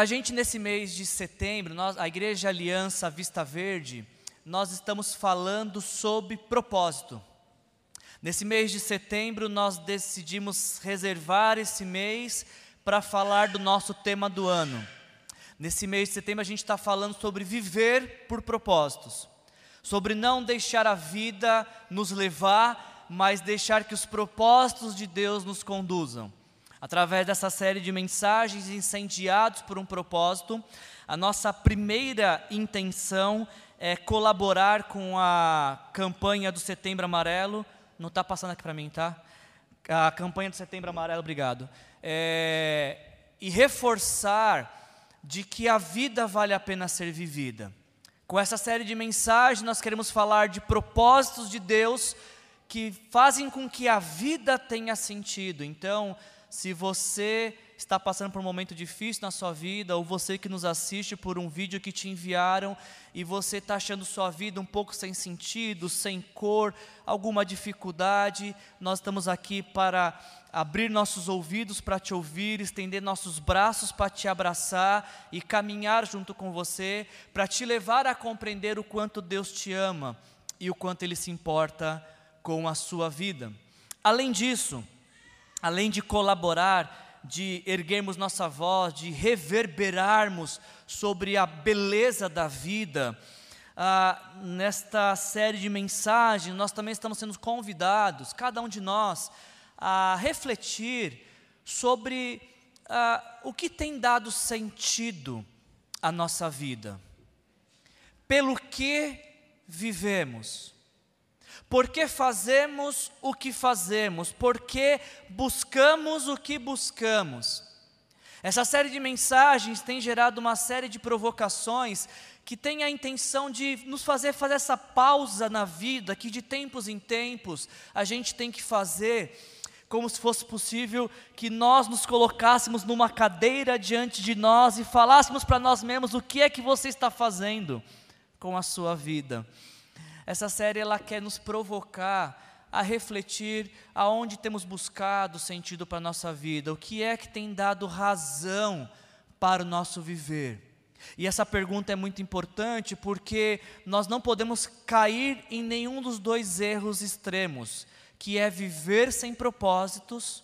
a gente nesse mês de setembro, nós, a Igreja Aliança Vista Verde, nós estamos falando sobre propósito. Nesse mês de setembro, nós decidimos reservar esse mês para falar do nosso tema do ano. Nesse mês de setembro, a gente está falando sobre viver por propósitos, sobre não deixar a vida nos levar, mas deixar que os propósitos de Deus nos conduzam. Através dessa série de mensagens incendiados por um propósito, a nossa primeira intenção é colaborar com a campanha do Setembro Amarelo. Não está passando aqui para mim, tá? A campanha do Setembro Amarelo, obrigado. É, e reforçar de que a vida vale a pena ser vivida. Com essa série de mensagens, nós queremos falar de propósitos de Deus que fazem com que a vida tenha sentido. Então, se você está passando por um momento difícil na sua vida, ou você que nos assiste por um vídeo que te enviaram e você está achando sua vida um pouco sem sentido, sem cor, alguma dificuldade, nós estamos aqui para abrir nossos ouvidos para te ouvir, estender nossos braços para te abraçar e caminhar junto com você, para te levar a compreender o quanto Deus te ama e o quanto Ele se importa com a sua vida. Além disso, além de colaborar, de erguermos nossa voz, de reverberarmos sobre a beleza da vida, ah, nesta série de mensagens, nós também estamos sendo convidados, cada um de nós, a refletir sobre ah, o que tem dado sentido à nossa vida, pelo que vivemos por que fazemos o que fazemos? Por que buscamos o que buscamos? Essa série de mensagens tem gerado uma série de provocações que tem a intenção de nos fazer fazer essa pausa na vida que de tempos em tempos a gente tem que fazer como se fosse possível que nós nos colocássemos numa cadeira diante de nós e falássemos para nós mesmos o que é que você está fazendo com a sua vida. Essa série ela quer nos provocar a refletir aonde temos buscado sentido para a nossa vida, o que é que tem dado razão para o nosso viver. E essa pergunta é muito importante porque nós não podemos cair em nenhum dos dois erros extremos, que é viver sem propósitos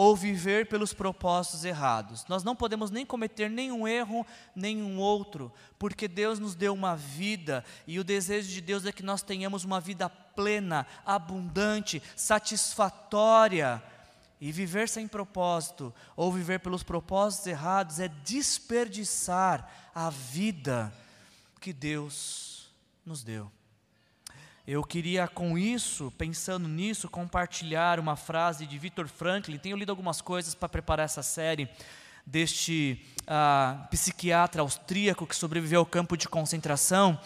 ou viver pelos propósitos errados. Nós não podemos nem cometer nenhum erro, nenhum outro, porque Deus nos deu uma vida e o desejo de Deus é que nós tenhamos uma vida plena, abundante, satisfatória. E viver sem propósito ou viver pelos propósitos errados é desperdiçar a vida que Deus nos deu. Eu queria, com isso, pensando nisso, compartilhar uma frase de Victor Franklin. Tenho lido algumas coisas para preparar essa série deste uh, psiquiatra austríaco que sobreviveu ao campo de concentração.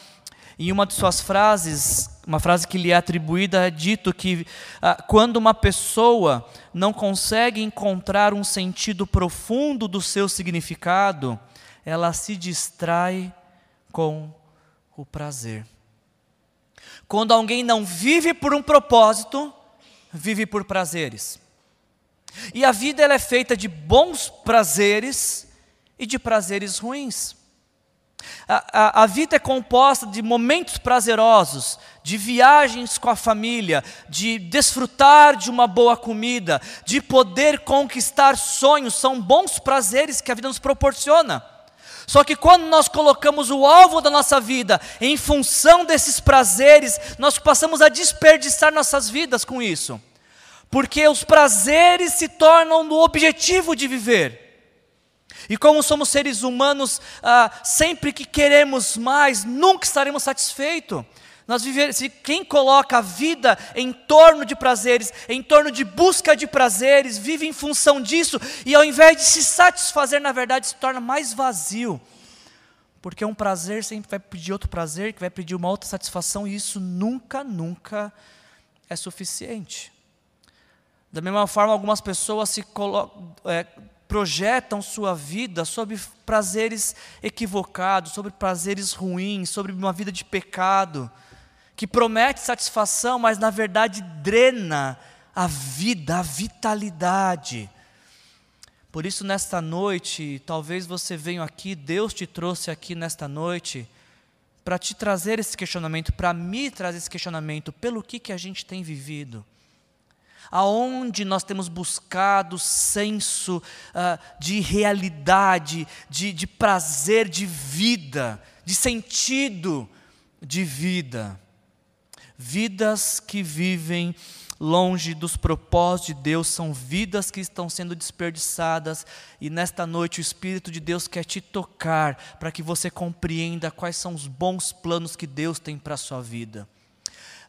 E uma de suas frases, uma frase que lhe é atribuída, é dito que uh, quando uma pessoa não consegue encontrar um sentido profundo do seu significado, ela se distrai com o prazer. Quando alguém não vive por um propósito, vive por prazeres. E a vida ela é feita de bons prazeres e de prazeres ruins. A, a, a, vida é composta de momentos prazerosos, de viagens com a família, de desfrutar de uma boa comida, de poder conquistar sonhos, são bons prazeres que a vida nos proporciona. Só que quando nós colocamos o alvo da nossa vida em função desses prazeres, nós passamos a desperdiçar nossas vidas com isso. Porque os prazeres se tornam o objetivo de viver. E como somos seres humanos, ah, sempre que queremos mais, nunca estaremos satisfeitos. Nós viver, se quem coloca a vida em torno de prazeres, em torno de busca de prazeres, vive em função disso, e ao invés de se satisfazer, na verdade, se torna mais vazio. Porque um prazer sempre vai pedir outro prazer, que vai pedir uma outra satisfação, e isso nunca, nunca é suficiente. Da mesma forma, algumas pessoas se é, projetam sua vida sobre prazeres equivocados, sobre prazeres ruins, sobre uma vida de pecado que promete satisfação, mas na verdade drena a vida, a vitalidade. Por isso, nesta noite, talvez você venha aqui, Deus te trouxe aqui nesta noite, para te trazer esse questionamento, para me trazer esse questionamento, pelo que, que a gente tem vivido aonde nós temos buscado senso uh, de realidade, de, de prazer de vida, de sentido de vida. Vidas que vivem longe dos propósitos de Deus, são vidas que estão sendo desperdiçadas, e nesta noite o Espírito de Deus quer te tocar para que você compreenda quais são os bons planos que Deus tem para a sua vida.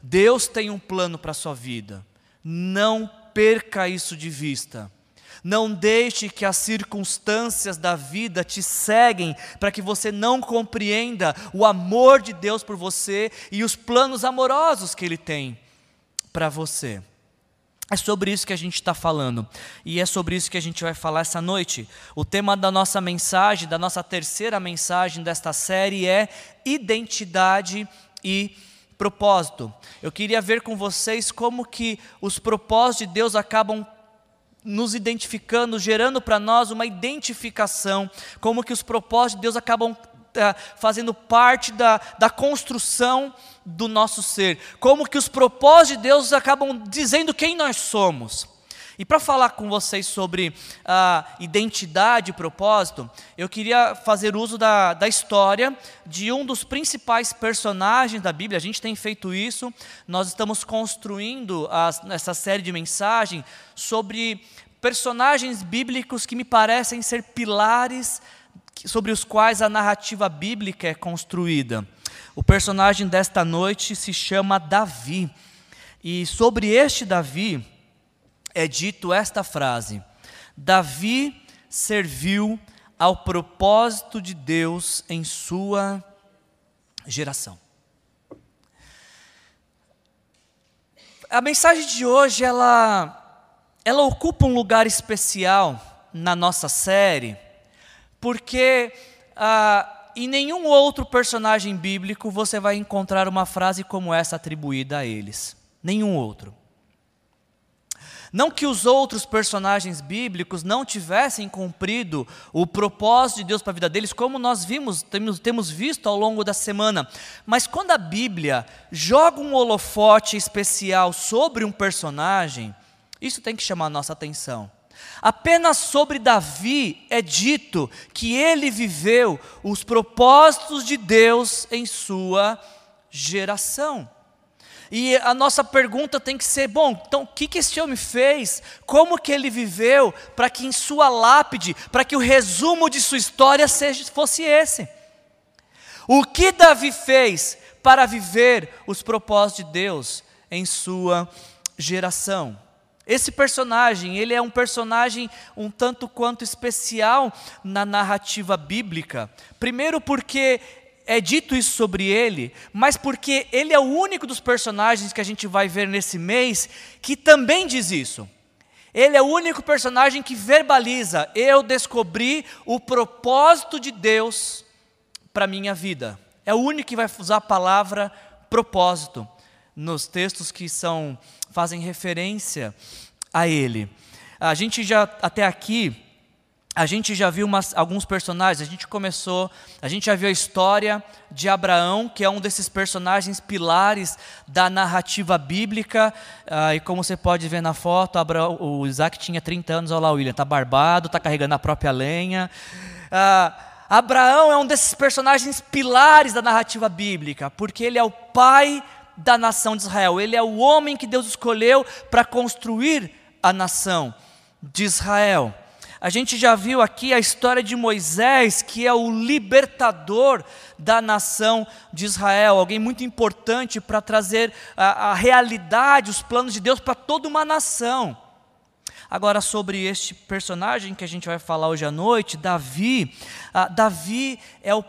Deus tem um plano para a sua vida. Não perca isso de vista. Não deixe que as circunstâncias da vida te seguem para que você não compreenda o amor de Deus por você e os planos amorosos que Ele tem para você. É sobre isso que a gente está falando e é sobre isso que a gente vai falar essa noite. O tema da nossa mensagem, da nossa terceira mensagem desta série é identidade e propósito. Eu queria ver com vocês como que os propósitos de Deus acabam nos identificando, gerando para nós uma identificação, como que os propósitos de Deus acabam é, fazendo parte da, da construção do nosso ser, como que os propósitos de Deus acabam dizendo quem nós somos. E para falar com vocês sobre a identidade e propósito, eu queria fazer uso da, da história de um dos principais personagens da Bíblia. A gente tem feito isso, nós estamos construindo as, essa série de mensagens sobre personagens bíblicos que me parecem ser pilares sobre os quais a narrativa bíblica é construída. O personagem desta noite se chama Davi. E sobre este Davi, é dito esta frase: Davi serviu ao propósito de Deus em sua geração. A mensagem de hoje ela ela ocupa um lugar especial na nossa série, porque ah, em nenhum outro personagem bíblico você vai encontrar uma frase como essa atribuída a eles. Nenhum outro. Não que os outros personagens bíblicos não tivessem cumprido o propósito de Deus para a vida deles, como nós vimos, temos, visto ao longo da semana, mas quando a Bíblia joga um holofote especial sobre um personagem, isso tem que chamar a nossa atenção. Apenas sobre Davi é dito que ele viveu os propósitos de Deus em sua geração. E a nossa pergunta tem que ser: bom, então o que, que esse homem fez? Como que ele viveu para que em sua lápide, para que o resumo de sua história seja, fosse esse? O que Davi fez para viver os propósitos de Deus em sua geração? Esse personagem, ele é um personagem um tanto quanto especial na narrativa bíblica. Primeiro porque é dito isso sobre ele, mas porque ele é o único dos personagens que a gente vai ver nesse mês que também diz isso. Ele é o único personagem que verbaliza: eu descobri o propósito de Deus para minha vida. É o único que vai usar a palavra propósito nos textos que são fazem referência a ele. A gente já até aqui a gente já viu umas, alguns personagens, a gente começou, a gente já viu a história de Abraão, que é um desses personagens pilares da narrativa bíblica, ah, e como você pode ver na foto, Abraão, o Isaac tinha 30 anos, olha lá o William, está barbado, está carregando a própria lenha. Ah, Abraão é um desses personagens pilares da narrativa bíblica, porque ele é o pai da nação de Israel, ele é o homem que Deus escolheu para construir a nação de Israel. A gente já viu aqui a história de Moisés, que é o libertador da nação de Israel, alguém muito importante para trazer a, a realidade, os planos de Deus para toda uma nação. Agora, sobre este personagem que a gente vai falar hoje à noite, Davi. Ah, Davi é o,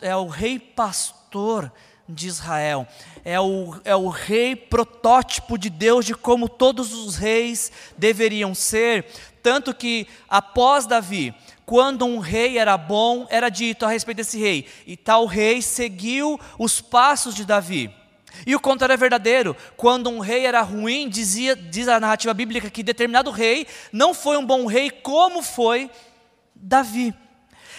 é o rei pastor de Israel, é o, é o rei protótipo de Deus, de como todos os reis deveriam ser, tanto que após Davi, quando um rei era bom, era dito a respeito desse rei, e tal rei seguiu os passos de Davi. E o contrário é verdadeiro. Quando um rei era ruim, dizia, diz a narrativa bíblica que determinado rei não foi um bom rei como foi Davi.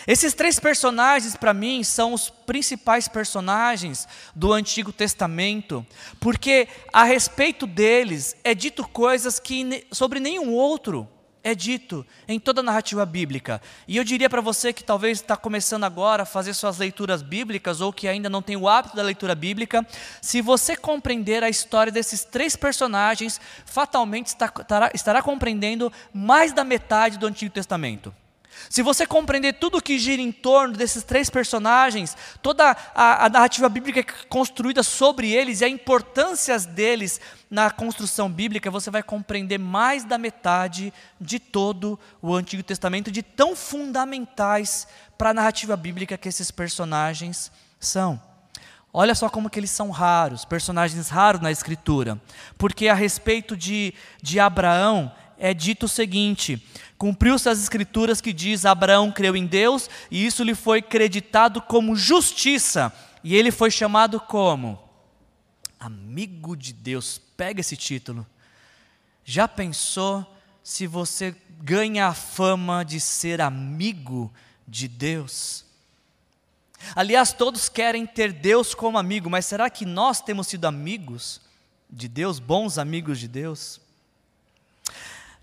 Esses três personagens, para mim, são os principais personagens do Antigo Testamento, porque a respeito deles é dito coisas que sobre nenhum outro é dito em toda a narrativa bíblica. E eu diria para você que talvez está começando agora a fazer suas leituras bíblicas ou que ainda não tem o hábito da leitura bíblica, se você compreender a história desses três personagens, fatalmente estará, estará compreendendo mais da metade do Antigo Testamento. Se você compreender tudo o que gira em torno desses três personagens, toda a, a, narrativa bíblica construída sobre eles e a importância deles na construção bíblica, você vai compreender mais da metade de todo o Antigo Testamento, de tão fundamentais para a narrativa bíblica que esses personagens são. Olha só como que eles são raros, personagens raros na Escritura. Porque a respeito de, de Abraão, é dito o seguinte: cumpriu-se as escrituras que diz Abraão creu em Deus e isso lhe foi creditado como justiça, e ele foi chamado como amigo de Deus. Pega esse título. Já pensou se você ganha a fama de ser amigo de Deus? Aliás, todos querem ter Deus como amigo, mas será que nós temos sido amigos de Deus, bons amigos de Deus?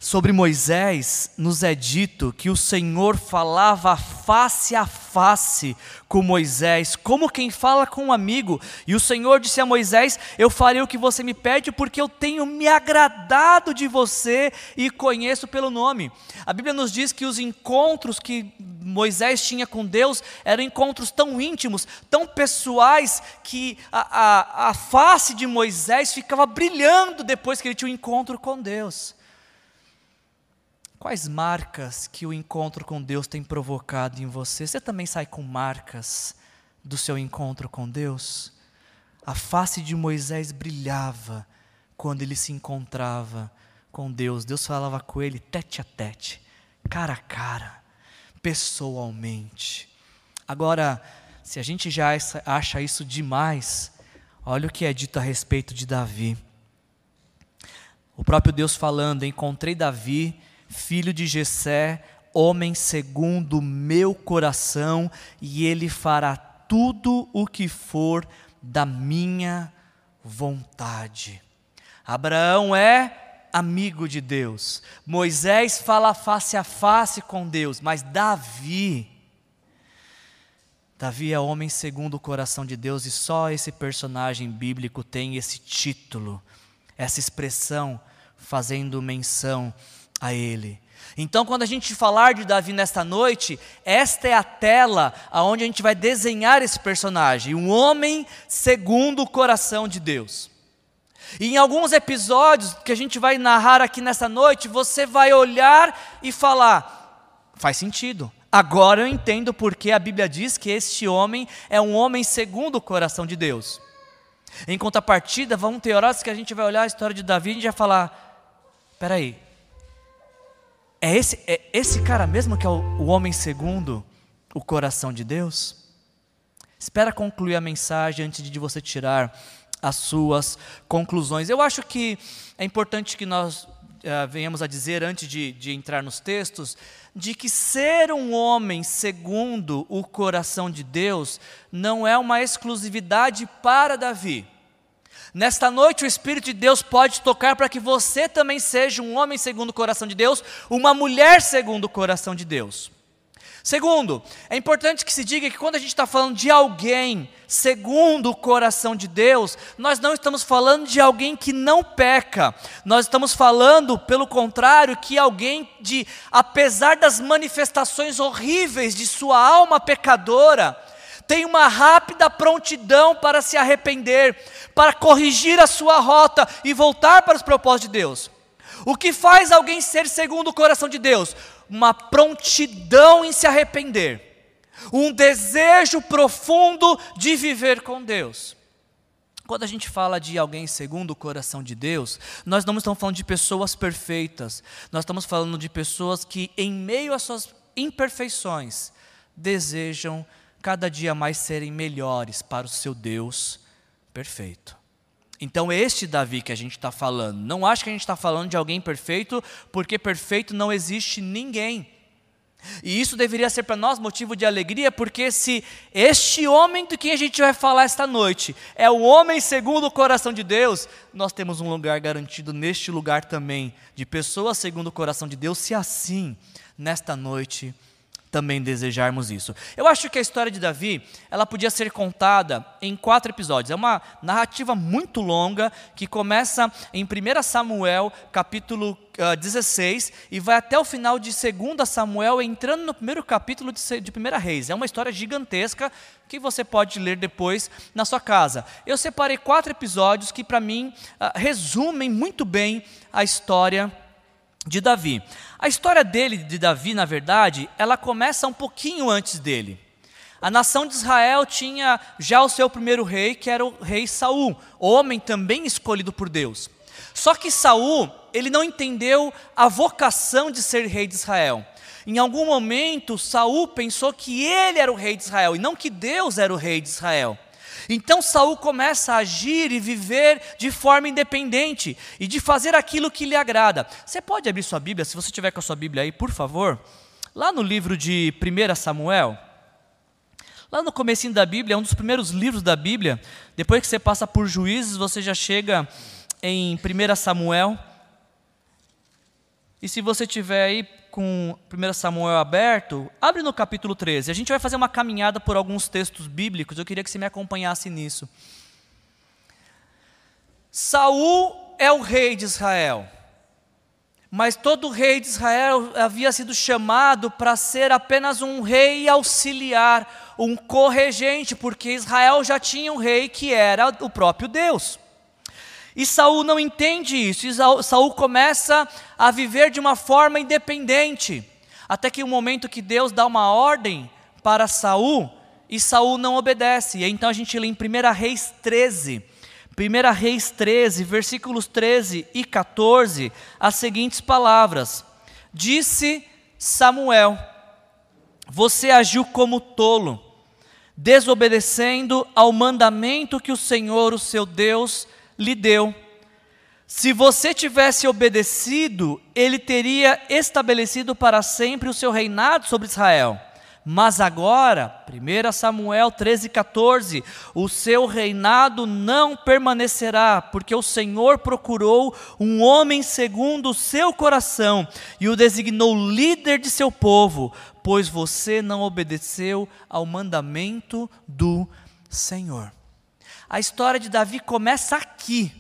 Sobre Moisés, nos é dito que o Senhor falava face a face com Moisés, como quem fala com um amigo. E o Senhor disse a Moisés: Eu farei o que você me pede, porque eu tenho me agradado de você e conheço pelo nome. A Bíblia nos diz que os encontros que Moisés tinha com Deus eram encontros tão íntimos, tão pessoais, que a, a, a face de Moisés ficava brilhando depois que ele tinha um encontro com Deus. Quais marcas que o encontro com Deus tem provocado em você? Você também sai com marcas do seu encontro com Deus? A face de Moisés brilhava quando ele se encontrava com Deus. Deus falava com ele tete a tete, cara a cara, pessoalmente. Agora, se a gente já acha isso demais, olha o que é dito a respeito de Davi. O próprio Deus falando: Encontrei Davi filho de Jessé, homem segundo meu coração, e ele fará tudo o que for da minha vontade. Abraão é amigo de Deus. Moisés fala face a face com Deus, mas Davi Davi é homem segundo o coração de Deus e só esse personagem bíblico tem esse título, essa expressão fazendo menção a Ele. Então, quando a gente falar de Davi nesta noite, esta é a tela aonde a gente vai desenhar esse personagem, um homem segundo o coração de Deus. E em alguns episódios que a gente vai narrar aqui nessa noite, você vai olhar e falar: faz sentido. Agora eu entendo porque a Bíblia diz que este homem é um homem segundo o coração de Deus. Em contrapartida, vão ter horas que a gente vai olhar a história de Davi e a gente vai falar: peraí, é esse, é esse cara mesmo que é o, o homem segundo o coração de Deus? Espera concluir a mensagem antes de você tirar as suas conclusões. Eu acho que é importante que nós uh, venhamos a dizer, antes de, de entrar nos textos, de que ser um homem segundo o coração de Deus não é uma exclusividade para Davi. Nesta noite, o Espírito de Deus pode tocar para que você também seja um homem segundo o coração de Deus, uma mulher segundo o coração de Deus. Segundo, é importante que se diga que quando a gente está falando de alguém segundo o coração de Deus, nós não estamos falando de alguém que não peca, nós estamos falando, pelo contrário, que alguém de, apesar das manifestações horríveis de sua alma pecadora, tem uma rápida prontidão para se arrepender, para corrigir a sua rota e voltar para os propósitos de Deus. O que faz alguém ser segundo o coração de Deus? Uma prontidão em se arrepender, um desejo profundo de viver com Deus. Quando a gente fala de alguém segundo o coração de Deus, nós não estamos falando de pessoas perfeitas, nós estamos falando de pessoas que, em meio às suas imperfeições, desejam cada dia mais serem melhores para o seu Deus perfeito. Então, este Davi que a gente está falando, não acho que a gente está falando de alguém perfeito, porque perfeito não existe ninguém. E isso deveria ser para nós motivo de alegria, porque se este homem do que a gente vai falar esta noite é o homem segundo o coração de Deus, nós temos um lugar garantido neste lugar também, de pessoas segundo o coração de Deus, se assim, nesta noite, também desejarmos isso. Eu acho que a história de Davi, ela podia ser contada em quatro episódios. É uma narrativa muito longa que começa em 1 Samuel, capítulo uh, ah, 16, e vai até o final de 2 Samuel, entrando no primeiro capítulo de, de 1 Reis. É uma história gigantesca que você pode ler depois na sua casa. Eu separei quatro episódios que, para mim, uh, resumem muito bem a história de Davi. A história dele, de Davi, na verdade, ela começa um pouquinho antes dele. A nação de Israel tinha já o seu primeiro rei, que era o rei Saul, homem também escolhido por Deus. Só que Saul, ele não entendeu a vocação de ser rei de Israel. Em algum momento, Saul pensou que ele era o rei de Israel e não que Deus era o rei de Israel. Então Saul começa a agir e viver de forma independente e de fazer aquilo que lhe agrada. Você pode abrir sua Bíblia, se você tiver com a sua Bíblia aí, por favor. Lá no livro de 1 Samuel, lá no comecinho da Bíblia, é um dos primeiros livros da Bíblia. Depois que você passa por Juízes, você já chega em 1 Samuel. E se você tiver aí com 1 Samuel aberto, abre no capítulo 13. A gente vai fazer uma caminhada por alguns textos bíblicos, eu queria que você me acompanhasse nisso. Saul é o rei de Israel. Mas todo rei de Israel havia sido chamado para ser apenas um rei auxiliar, um corregente, porque Israel já tinha um rei que era o próprio Deus. E Saul não entende isso, e Saul começa a viver de uma forma independente, até que o um momento que Deus dá uma ordem para Saul, e Saul não obedece. E então a gente lê em 1 Reis 13, 1 Reis 13, versículos 13 e 14, as seguintes palavras: Disse Samuel: Você agiu como tolo, desobedecendo ao mandamento que o Senhor, o seu Deus, lhe deu. Se você tivesse obedecido, ele teria estabelecido para sempre o seu reinado sobre Israel. Mas agora, 1 Samuel 13, 14, o seu reinado não permanecerá, porque o Senhor procurou um homem segundo o seu coração e o designou líder de seu povo, pois você não obedeceu ao mandamento do Senhor. A história de Davi começa aqui,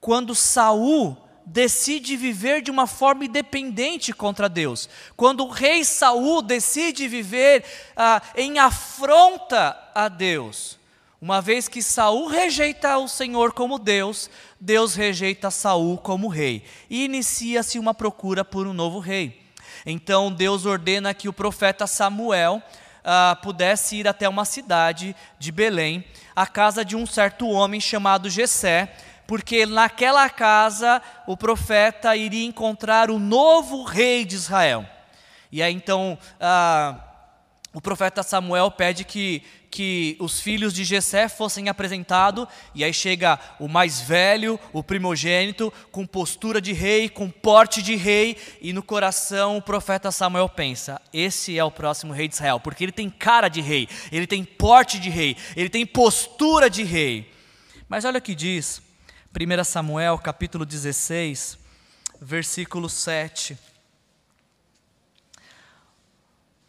quando Saul decide viver de uma forma independente contra Deus. Quando o rei Saul decide viver ah, em afronta a Deus. Uma vez que Saul rejeita o Senhor como Deus, Deus rejeita Saul como rei. E inicia-se uma procura por um novo rei. Então Deus ordena que o profeta Samuel ah, pudesse ir até uma cidade de Belém, a casa de um certo homem chamado Jessé, porque naquela casa o profeta iria encontrar o novo rei de Israel. E aí então ah, o profeta Samuel pede que, que os filhos de Jessé fossem apresentados, e aí chega o mais velho, o primogênito, com postura de rei, com porte de rei, e no coração o profeta Samuel pensa: esse é o próximo rei de Israel, porque ele tem cara de rei, ele tem porte de rei, ele tem postura de rei. Mas olha o que diz 1 Samuel capítulo 16, versículo 7.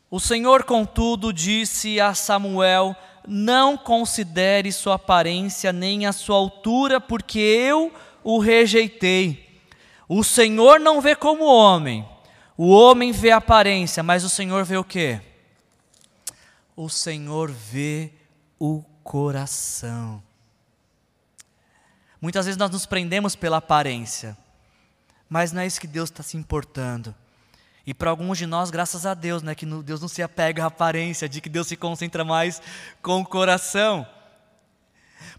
O Senhor, contudo, disse a Samuel: Não considere sua aparência nem a sua altura, porque eu o rejeitei. O Senhor não vê como homem, o homem vê a aparência, mas o Senhor vê o que? O Senhor vê o coração. Muitas vezes nós nos prendemos pela aparência, mas não é isso que Deus está se importando. E para alguns de nós, graças a Deus, né, que Deus não se apega à aparência, de que Deus se concentra mais com o coração.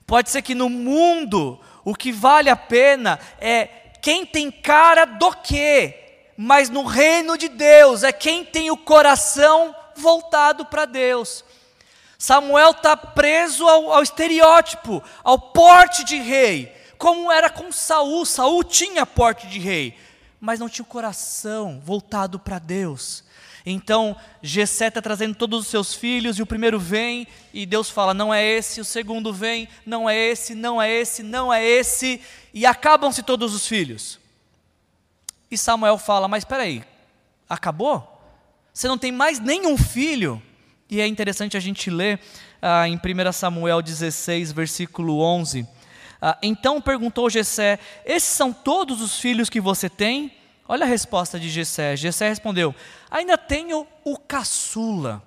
Pode ser que no mundo o que vale a pena é quem tem cara do quê, mas no reino de Deus é quem tem o coração voltado para Deus. Samuel está preso ao, ao estereótipo, ao porte de rei, como era com Saul. Saul tinha porte de rei, mas não tinha o coração voltado para Deus. Então, Gessé está trazendo todos os seus filhos, e o primeiro vem, e Deus fala: não é esse, o segundo vem, não é esse, não é esse, não é esse, e acabam-se todos os filhos. E Samuel fala: mas espera aí, acabou? Você não tem mais nenhum filho? E é interessante a gente ler ah, em 1 Samuel 16, versículo 11. Ah, então perguntou Gessé: Esses são todos os filhos que você tem? Olha a resposta de Gessé. Gessé respondeu: Ainda tenho o caçula,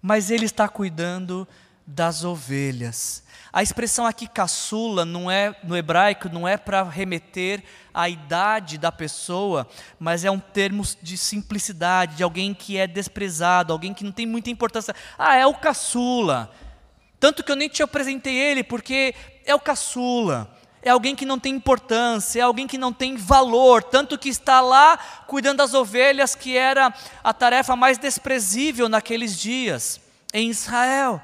mas ele está cuidando das ovelhas. A expressão aqui caçula não é no hebraico não é para remeter à idade da pessoa, mas é um termo de simplicidade, de alguém que é desprezado, alguém que não tem muita importância. Ah, é o caçula. Tanto que eu nem te apresentei ele porque é o caçula é alguém que não tem importância, é alguém que não tem valor, tanto que está lá cuidando das ovelhas, que era a tarefa mais desprezível naqueles dias em Israel.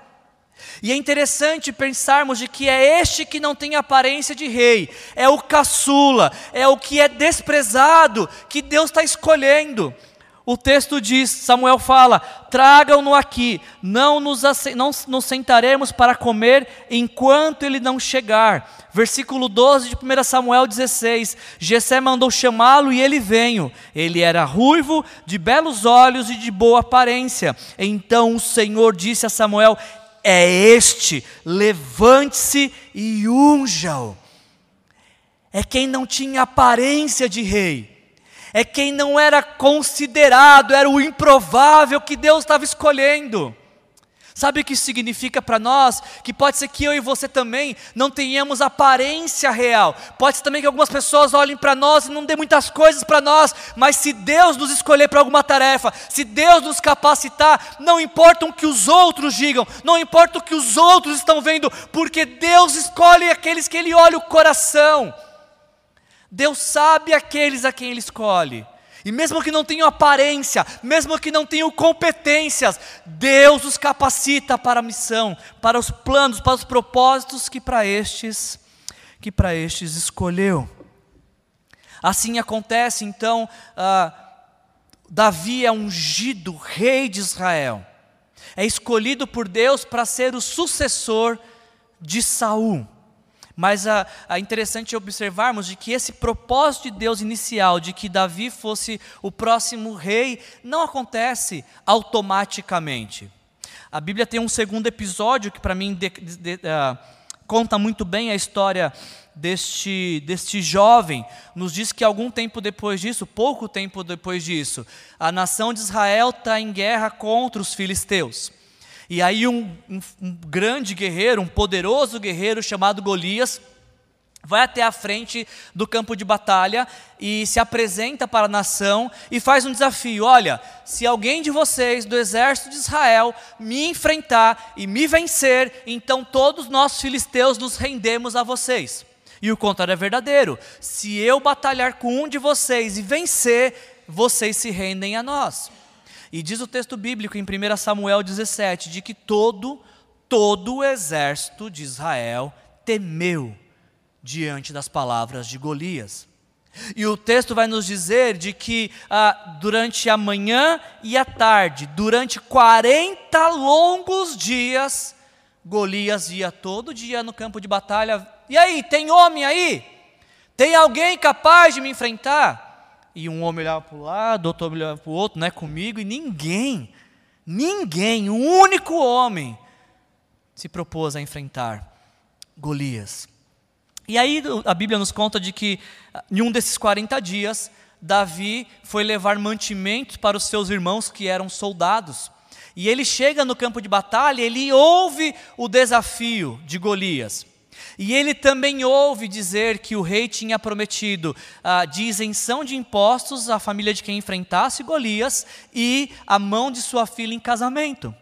E é interessante pensarmos de que é este que não tem aparência de rei, é o caçula, é o que é desprezado, que Deus está escolhendo. O texto diz, Samuel fala: tragam-no aqui, não nos, não nos sentaremos para comer enquanto ele não chegar. Versículo 12 de 1 Samuel 16: Jessé mandou chamá-lo e ele veio. Ele era ruivo, de belos olhos e de boa aparência. Então o Senhor disse a Samuel: É este, levante-se e unja-o. É quem não tinha aparência de rei é quem não era considerado, era o improvável que Deus estava escolhendo. Sabe o que isso significa para nós? Que pode ser que eu e você também não tenhamos aparência real. Pode ser também que algumas pessoas olhem para nós e não dê muitas coisas para nós, mas se Deus nos escolher para alguma tarefa, se Deus nos capacitar, não importa o que os outros digam, não importa o que os outros estão vendo, porque Deus escolhe aqueles que Ele olha o coração. Deus sabe aqueles a quem Ele escolhe. E mesmo que não tenham aparência, mesmo que não tenham competências, Deus os capacita para a missão, para os planos, para os propósitos que para estes, que para estes escolheu. Assim acontece então, ah, Davi é ungido rei de Israel, é escolhido por Deus para ser o sucessor de Saul. Mas é interessante observarmos de que esse propósito de Deus inicial, de que Davi fosse o próximo rei, não acontece automaticamente. A Bíblia tem um segundo episódio que, para mim, de, de, uh, conta muito bem a história deste, deste jovem. Nos diz que algum tempo depois disso, pouco tempo depois disso, a nação de Israel está em guerra contra os filisteus. E aí um, um, um grande guerreiro, um poderoso guerreiro chamado Golias, vai até a frente do campo de batalha e se apresenta para a nação e faz um desafio: olha, se alguém de vocês do exército de Israel me enfrentar e me vencer, então todos nós filisteus nos rendemos a vocês. E o contrário é verdadeiro: se eu batalhar com um de vocês e vencer, vocês se rendem a nós. E diz o texto bíblico em 1 Samuel 17 de que todo, todo o exército de Israel temeu diante das palavras de Golias. E o texto vai nos dizer de que ah, durante a manhã e a tarde, durante 40 longos dias, Golias ia todo dia no campo de batalha. E aí, tem homem aí? Tem alguém capaz de me enfrentar? E um homem olhava para o lado, outro olhava para o outro, não é comigo, e ninguém, ninguém, um único homem se propôs a enfrentar Golias. E aí a Bíblia nos conta de que em um desses 40 dias, Davi foi levar mantimentos para os seus irmãos que eram soldados. E ele chega no campo de batalha, ele ouve o desafio de Golias. E ele também ouve dizer que o rei tinha prometido ah, de isenção de impostos à família de quem enfrentasse Golias e a mão de sua filha em casamento.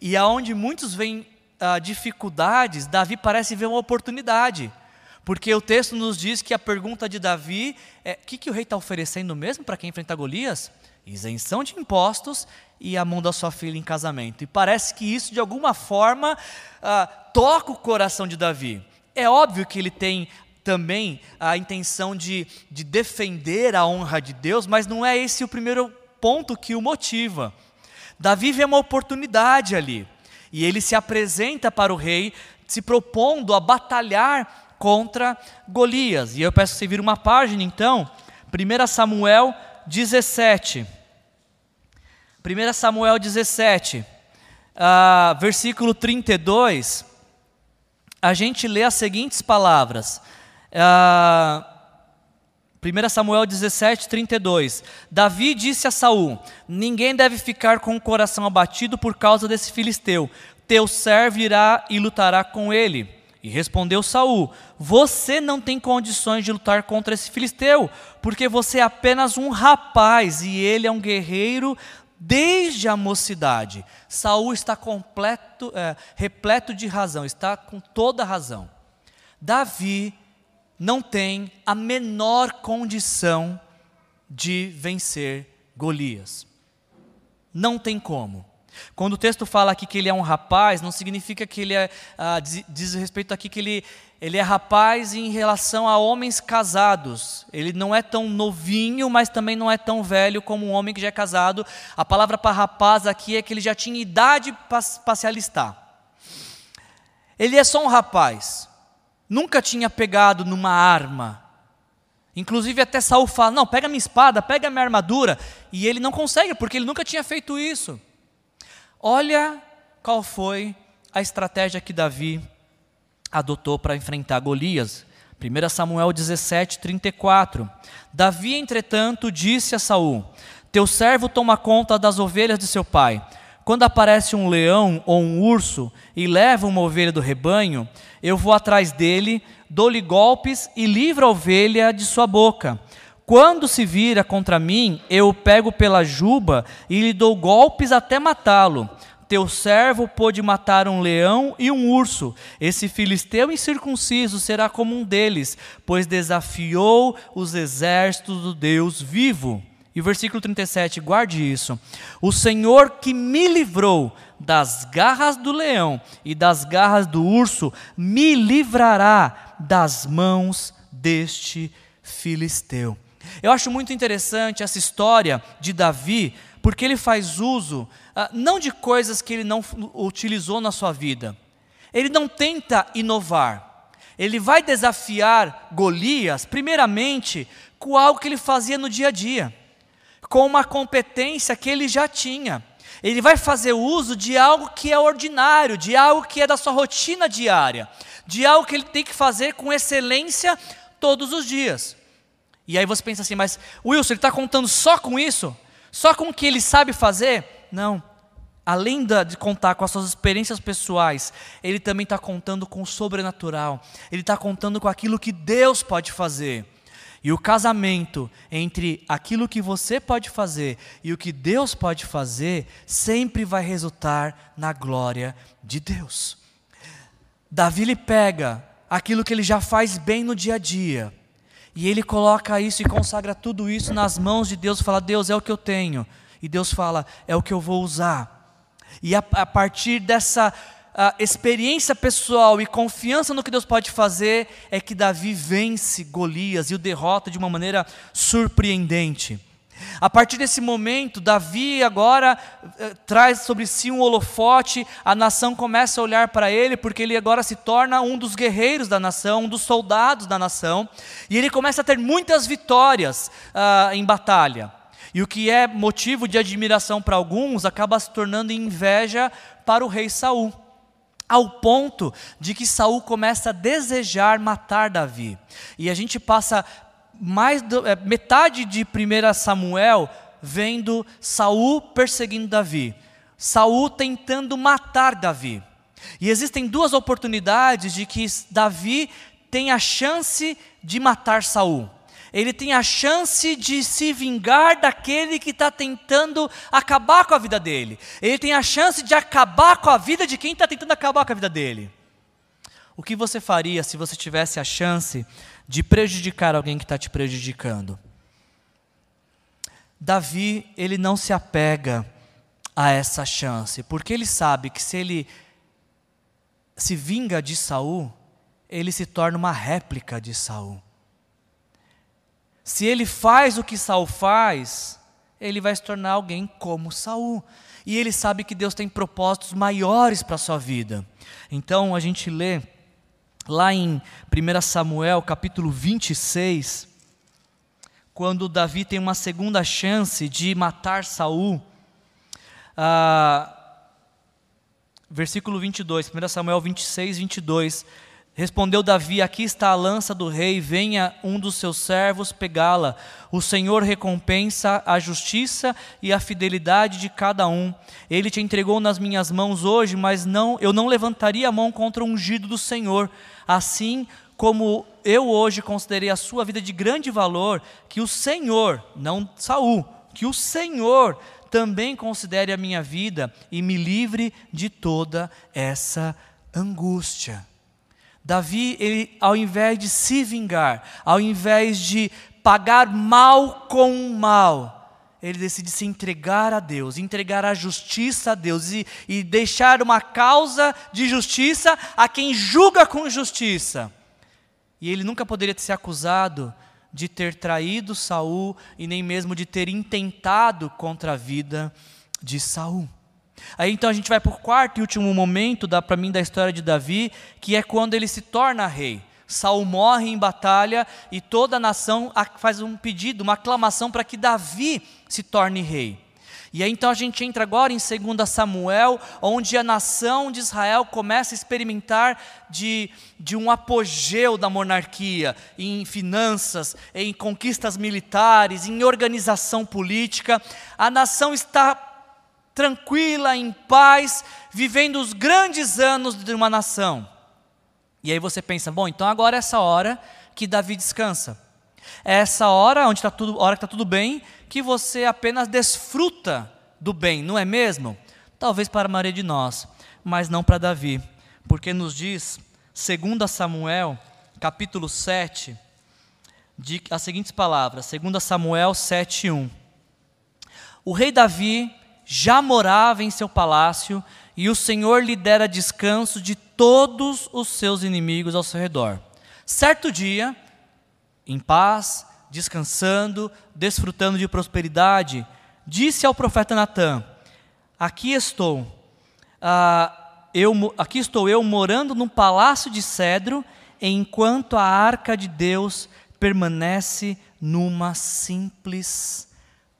E aonde muitos veem ah, dificuldades, Davi parece ver uma oportunidade. Porque o texto nos diz que a pergunta de Davi é: o que, que o rei está oferecendo mesmo para quem enfrenta Golias? Isenção de impostos e a mão da sua filha em casamento. E parece que isso, de alguma forma, ah, toca o coração de Davi. É óbvio que ele tem também a intenção de, de defender a honra de Deus, mas não é esse o primeiro ponto que o motiva. Davi vê uma oportunidade ali, e ele se apresenta para o rei, se propondo a batalhar contra Golias. E eu peço que você vire uma página então, 1 Samuel 17. 1 Samuel 17, uh, versículo 32, a gente lê as seguintes palavras. Uh, 1 Samuel 17, 32. Davi disse a Saul: Ninguém deve ficar com o coração abatido por causa desse filisteu. Teu servo irá e lutará com ele. E respondeu Saul: Você não tem condições de lutar contra esse filisteu, porque você é apenas um rapaz e ele é um guerreiro desde a mocidade. Saul está completo, é, repleto de razão, está com toda a razão. Davi não tem a menor condição de vencer Golias. Não tem como. Quando o texto fala aqui que ele é um rapaz, não significa que ele é, ah, diz, diz respeito aqui que ele, ele é rapaz em relação a homens casados. Ele não é tão novinho, mas também não é tão velho como um homem que já é casado. A palavra para rapaz aqui é que ele já tinha idade para se alistar. Ele é só um rapaz. Nunca tinha pegado numa arma. Inclusive até Saul fala: "Não, pega minha espada, pega minha armadura", e ele não consegue porque ele nunca tinha feito isso. Olha qual foi a estratégia que Davi adotou para enfrentar Golias. 1 Samuel 17, 34. Davi, entretanto, disse a Saul: Teu servo toma conta das ovelhas de seu pai. Quando aparece um leão ou um urso e leva uma ovelha do rebanho, eu vou atrás dele, dou-lhe golpes e livro a ovelha de sua boca. Quando se vira contra mim, eu o pego pela juba e lhe dou golpes até matá-lo. Teu servo pôde matar um leão e um urso. Esse filisteu incircunciso será como um deles, pois desafiou os exércitos do Deus vivo. E o versículo 37, guarde isso. O Senhor que me livrou das garras do leão e das garras do urso, me livrará das mãos deste filisteu. Eu acho muito interessante essa história de Davi, porque ele faz uso ah, não de coisas que ele não utilizou na sua vida. Ele não tenta inovar. Ele vai desafiar Golias, primeiramente, com algo que ele fazia no dia a dia, com uma competência que ele já tinha. Ele vai fazer uso de algo que é ordinário, de algo que é da sua rotina diária, de algo que ele tem que fazer com excelência todos os dias. E aí você pensa assim, mas Wilson, ele está contando só com isso? Só com o que ele sabe fazer? Não. Além de contar com as suas experiências pessoais, ele também está contando com o sobrenatural. Ele está contando com aquilo que Deus pode fazer. E o casamento entre aquilo que você pode fazer e o que Deus pode fazer sempre vai resultar na glória de Deus. Davi ele pega aquilo que ele já faz bem no dia a dia e ele coloca isso e consagra tudo isso nas mãos de Deus, fala: Deus é o que eu tenho. E Deus fala: é o que eu vou usar. E a, a partir dessa experiência pessoal e confiança no que Deus pode fazer, é que Davi vence Golias e o derrota de uma maneira surpreendente. A partir desse momento, Davi agora eh, traz sobre si um holofote, a nação começa a olhar para ele, porque ele agora se torna um dos guerreiros da nação, um dos soldados da nação, e ele começa a ter muitas vitórias ah, em batalha. E o que é motivo de admiração para alguns acaba se tornando inveja para o rei Saul ao ponto de que Saul começa a desejar matar Davi. E a gente passa mais do, é, metade de 1 Samuel vendo Saul perseguindo Davi, Saul tentando matar Davi. E existem duas oportunidades de que Davi tem a chance de matar Saul. Ele tem a chance de se vingar daquele que está tentando acabar com a vida dele. Ele tem a chance de acabar com a vida de quem está tentando acabar com a vida dele. O que você faria se você tivesse a chance de prejudicar alguém que está te prejudicando. Davi, ele não se apega a essa chance, porque ele sabe que se ele se vinga de Saul, ele se torna uma réplica de Saul. Se ele faz o que Saul faz, ele vai se tornar alguém como Saul. E ele sabe que Deus tem propósitos maiores para a sua vida. Então a gente lê lá em 1 Samuel, capítulo 26, quando Davi tem uma segunda chance de matar Saul. Ah, versículo 22, 1 Samuel 26, 22. Respondeu Davi: Aqui está a lança do rei, venha um dos seus servos pegá-la. O Senhor recompensa a justiça e a fidelidade de cada um. Ele te entregou nas minhas mãos hoje, mas não, eu não levantaria a mão contra o ungido do Senhor. Assim como eu hoje considerei a sua vida de grande valor, que o Senhor, não Saul, que o Senhor também considere a minha vida e me livre de toda essa angústia. Davi, ele, ao invés de se vingar, ao invés de pagar mal com mal, ele decide se entregar a Deus, entregar a justiça a Deus e, e deixar uma causa de justiça a quem julga com justiça. E ele nunca poderia ser acusado de ter traído Saul e nem mesmo de ter intentado contra a vida de Saul. Aí então a gente vai para o quarto e último momento, para mim, da história de Davi, que é quando ele se torna rei. Saul morre em batalha e toda a nação faz um pedido, uma aclamação para que Davi se torne rei. E aí então a gente entra agora em 2 Samuel, onde a nação de Israel começa a experimentar de, de um apogeu da monarquia, em finanças, em conquistas militares, em organização política. A nação está tranquila, em paz, vivendo os grandes anos de uma nação. E aí você pensa, bom, então agora é essa hora que Davi descansa. É essa hora, onde está tudo, hora que está tudo bem, que você apenas desfruta do bem, não é mesmo? Talvez para a maioria de nós, mas não para Davi, porque nos diz, segundo Samuel, capítulo 7, de, as seguintes palavras, segundo Samuel 7:1. O rei Davi já morava em seu palácio e o Senhor lhe dera descanso de todos os seus inimigos ao seu redor. Certo dia, em paz, descansando, desfrutando de prosperidade, disse ao profeta Natã: Aqui estou, uh, eu, aqui estou eu morando num palácio de cedro, enquanto a arca de Deus permanece numa simples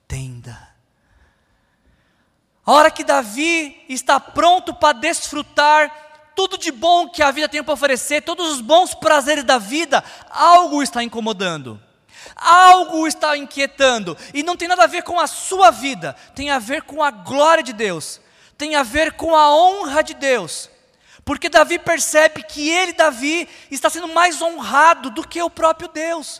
tenda. A hora que Davi está pronto para desfrutar tudo de bom que a vida tem para oferecer, todos os bons prazeres da vida, algo está incomodando. Algo está inquietando, e não tem nada a ver com a sua vida, tem a ver com a glória de Deus, tem a ver com a honra de Deus. Porque Davi percebe que ele, Davi, está sendo mais honrado do que o próprio Deus.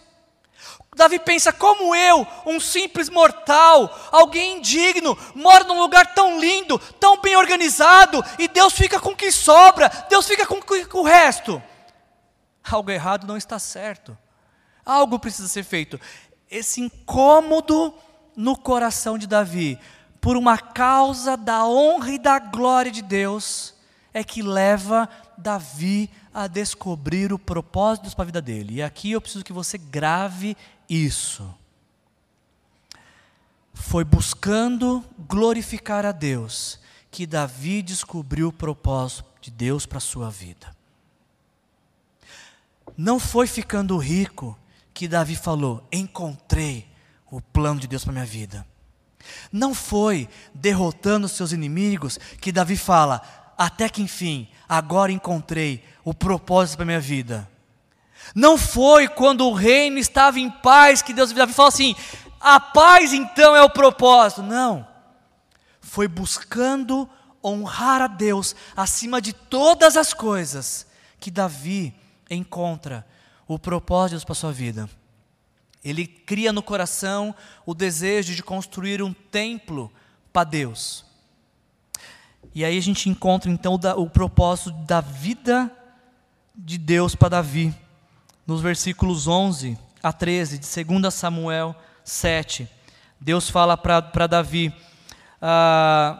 Davi pensa: como eu, um simples mortal, alguém indigno, moro num lugar tão lindo, tão bem organizado, e Deus fica com o que sobra, Deus fica com o resto. Algo errado não está certo, algo precisa ser feito. Esse incômodo no coração de Davi, por uma causa da honra e da glória de Deus, é que leva Davi a descobrir o propósito para a vida dele. E aqui eu preciso que você grave isso. Foi buscando glorificar a Deus que Davi descobriu o propósito de Deus para a sua vida. Não foi ficando rico que Davi falou: encontrei o plano de Deus para minha vida. Não foi derrotando seus inimigos que Davi fala: até que enfim, agora encontrei o propósito para minha vida. Não foi quando o reino estava em paz que Deus Davi falou assim: a paz então é o propósito. Não. Foi buscando honrar a Deus acima de todas as coisas que Davi encontra o propósito de Deus para a sua vida. Ele cria no coração o desejo de construir um templo para Deus. E aí a gente encontra então o, o propósito da vida de Deus para Davi nos versículos 11 a 13 de 2 Samuel 7. Deus fala para Davi: ah,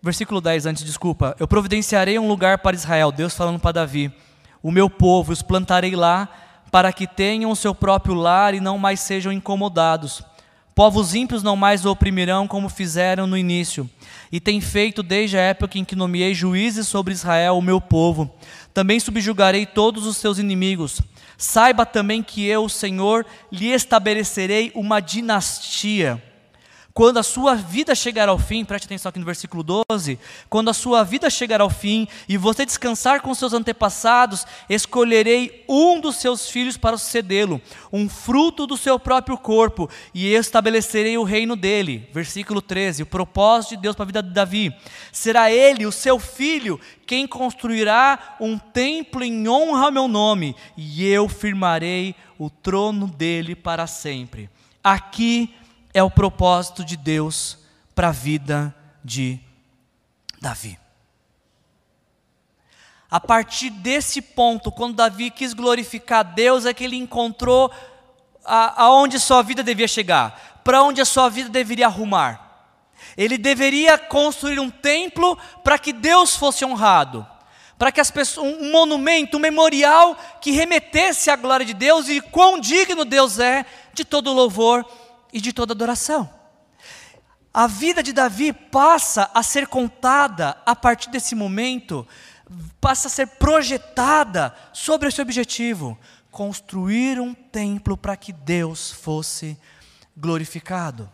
versículo 10 antes, desculpa. Eu providenciarei um lugar para Israel, Deus falando para Davi, o meu povo, os plantarei lá, para que tenham o seu próprio lar e não mais sejam incomodados. Povos ímpios não mais o oprimirão como fizeram no início, e tem feito desde a época em que nomeei juízes sobre Israel, o meu povo. Também subjugarei todos os seus inimigos. Saiba também que eu, Senhor, lhe estabelecerei uma dinastia quando a sua vida chegar ao fim, preste atenção aqui no versículo 12: quando a sua vida chegar ao fim e você descansar com seus antepassados, escolherei um dos seus filhos para sucedê-lo, um fruto do seu próprio corpo, e estabelecerei o reino dele. Versículo 13: o propósito de Deus para a vida de Davi: será ele, o seu filho, quem construirá um templo em honra ao meu nome, e eu firmarei o trono dele para sempre. Aqui é o propósito de Deus para a vida de Davi. A partir desse ponto, quando Davi quis glorificar Deus, é que ele encontrou a, aonde sua vida devia chegar, para onde a sua vida deveria arrumar. Ele deveria construir um templo para que Deus fosse honrado, para que as pessoas, um monumento, um memorial que remetesse à glória de Deus e quão digno Deus é de todo louvor e de toda adoração. A vida de Davi passa a ser contada a partir desse momento, passa a ser projetada sobre esse objetivo: construir um templo para que Deus fosse glorificado.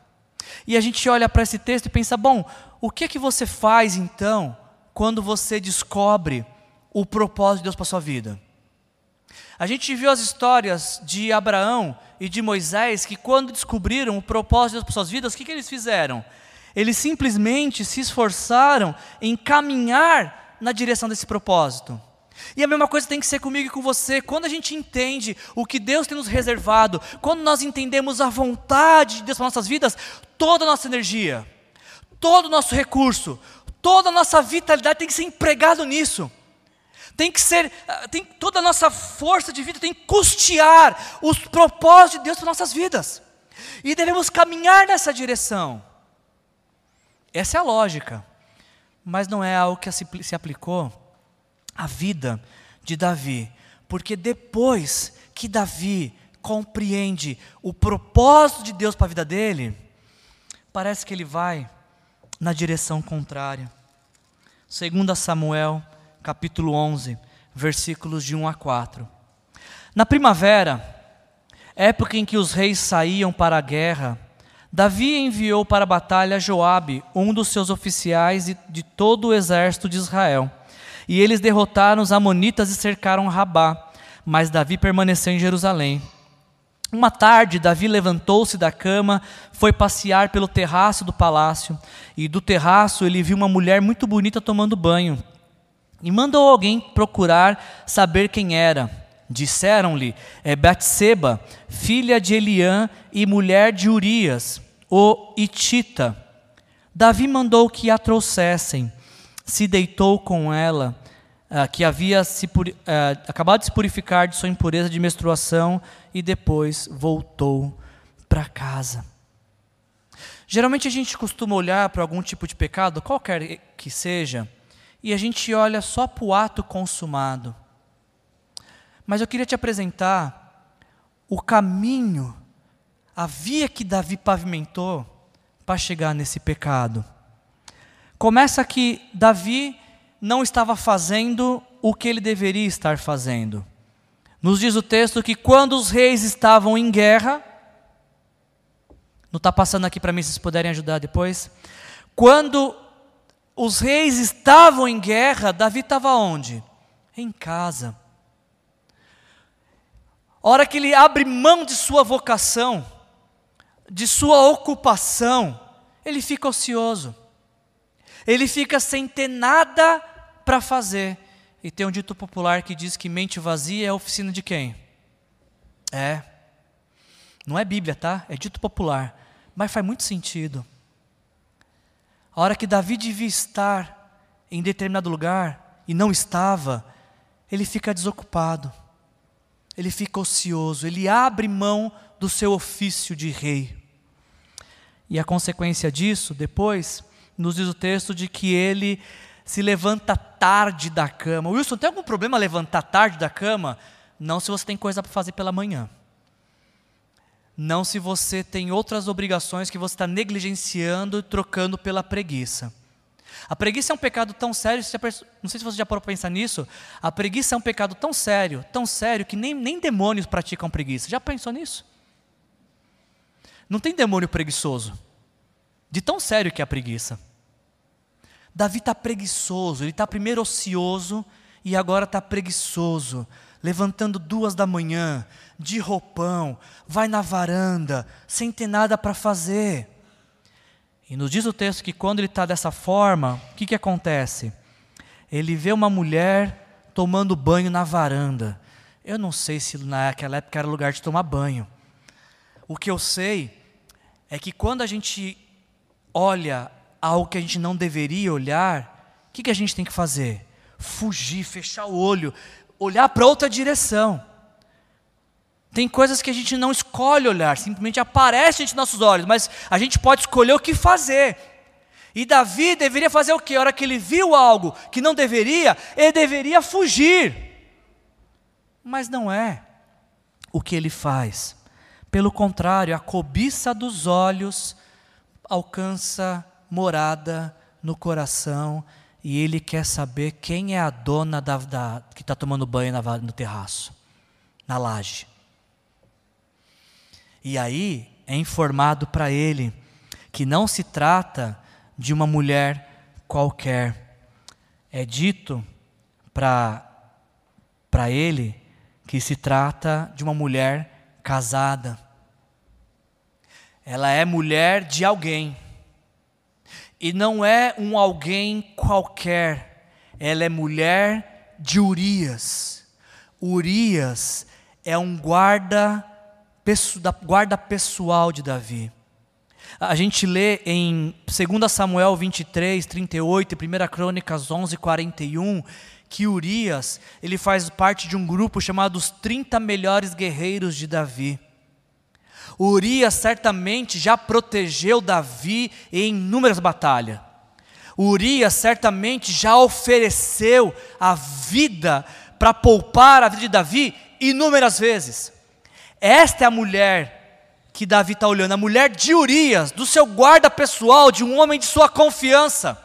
E a gente olha para esse texto e pensa: bom, o que é que você faz então quando você descobre o propósito de Deus para sua vida? A gente viu as histórias de Abraão e de Moisés que, quando descobriram o propósito para suas vidas, o que, que eles fizeram? Eles simplesmente se esforçaram em caminhar na direção desse propósito. E a mesma coisa tem que ser comigo e com você. Quando a gente entende o que Deus tem nos reservado, quando nós entendemos a vontade de Deus para nossas vidas, toda a nossa energia, todo o nosso recurso, toda a nossa vitalidade tem que ser empregado nisso tem que ser, ah, tem, toda a nossa força de vida tem que custear os propósitos de Deus para nossas vidas. E devemos caminhar nessa direção. Essa é a lógica. Mas não é algo que se aplicou à vida de Davi. Porque depois que Davi compreende o propósito de Deus para a vida dele, parece que ele vai na direção contrária. Segundo Samuel capítulo 11, versículos de 1 a 4. Na primavera, época em que os reis saíam para a guerra, Davi enviou para a batalha Joabe, um dos seus oficiais de todo o exército de Israel. E eles derrotaram os amonitas e cercaram Rabá, mas Davi permaneceu em Jerusalém. Uma tarde, Davi levantou-se da cama, foi passear pelo terraço do palácio, e do terraço ele viu uma mulher muito bonita tomando banho. E mandou alguém procurar saber quem era. Disseram-lhe: É Batseba, filha de Eliã e mulher de Urias, o Itita. Davi mandou que a trouxessem. Se deitou com ela, ah, que havia se ah, acabado de se purificar de sua impureza de menstruação, e depois voltou para casa. Geralmente a gente costuma olhar para algum tipo de pecado, qualquer que seja, e a gente olha só para o ato consumado. Mas eu queria te apresentar o caminho, a via que Davi pavimentou para chegar nesse pecado. Começa que Davi não estava fazendo o que ele deveria estar fazendo. Nos diz o texto que quando os reis estavam em guerra, não está passando aqui para mim, se vocês puderem ajudar depois. Quando os reis estavam em guerra, Davi estava onde? Em casa. A hora que ele abre mão de sua vocação, de sua ocupação, ele fica ocioso. Ele fica sem ter nada para fazer. E tem um dito popular que diz que mente vazia é oficina de quem? É. Não é Bíblia, tá? É dito popular. Mas faz muito sentido. A hora que Davi devia estar em determinado lugar e não estava, ele fica desocupado, ele fica ocioso, ele abre mão do seu ofício de rei. E a consequência disso, depois, nos diz o texto de que ele se levanta tarde da cama. Wilson, tem algum problema levantar tarde da cama? Não se você tem coisa para fazer pela manhã. Não se você tem outras obrigações que você está negligenciando e trocando pela preguiça. A preguiça é um pecado tão sério, não sei se você já parou para pensar nisso. A preguiça é um pecado tão sério, tão sério, que nem, nem demônios praticam preguiça. Já pensou nisso? Não tem demônio preguiçoso. De tão sério que é a preguiça. Davi está preguiçoso, ele está primeiro ocioso e agora está preguiçoso, levantando duas da manhã, de roupão, vai na varanda, sem ter nada para fazer. E nos diz o texto que quando ele está dessa forma, o que, que acontece? Ele vê uma mulher tomando banho na varanda. Eu não sei se naquela época era lugar de tomar banho. O que eu sei é que quando a gente olha algo que a gente não deveria olhar, o que, que a gente tem que fazer? Fugir, fechar o olho, olhar para outra direção. Tem coisas que a gente não escolhe olhar, simplesmente aparece diante nossos olhos, mas a gente pode escolher o que fazer. E Davi deveria fazer o que? A hora que ele viu algo que não deveria, ele deveria fugir. Mas não é o que ele faz. Pelo contrário, a cobiça dos olhos alcança morada no coração e ele quer saber quem é a dona da, da que está tomando banho na, no terraço, na laje. E aí é informado para ele que não se trata de uma mulher qualquer. É dito para ele que se trata de uma mulher casada. Ela é mulher de alguém. E não é um alguém qualquer, ela é mulher de Urias. Urias é um guarda, guarda pessoal de Davi. A gente lê em 2 Samuel 23, 38 e 1 Crônicas 11, 41 que Urias ele faz parte de um grupo chamado os 30 melhores guerreiros de Davi. Urias certamente já protegeu Davi em inúmeras batalhas. Urias certamente já ofereceu a vida para poupar a vida de Davi inúmeras vezes. Esta é a mulher que Davi está olhando, a mulher de Urias, do seu guarda pessoal, de um homem de sua confiança.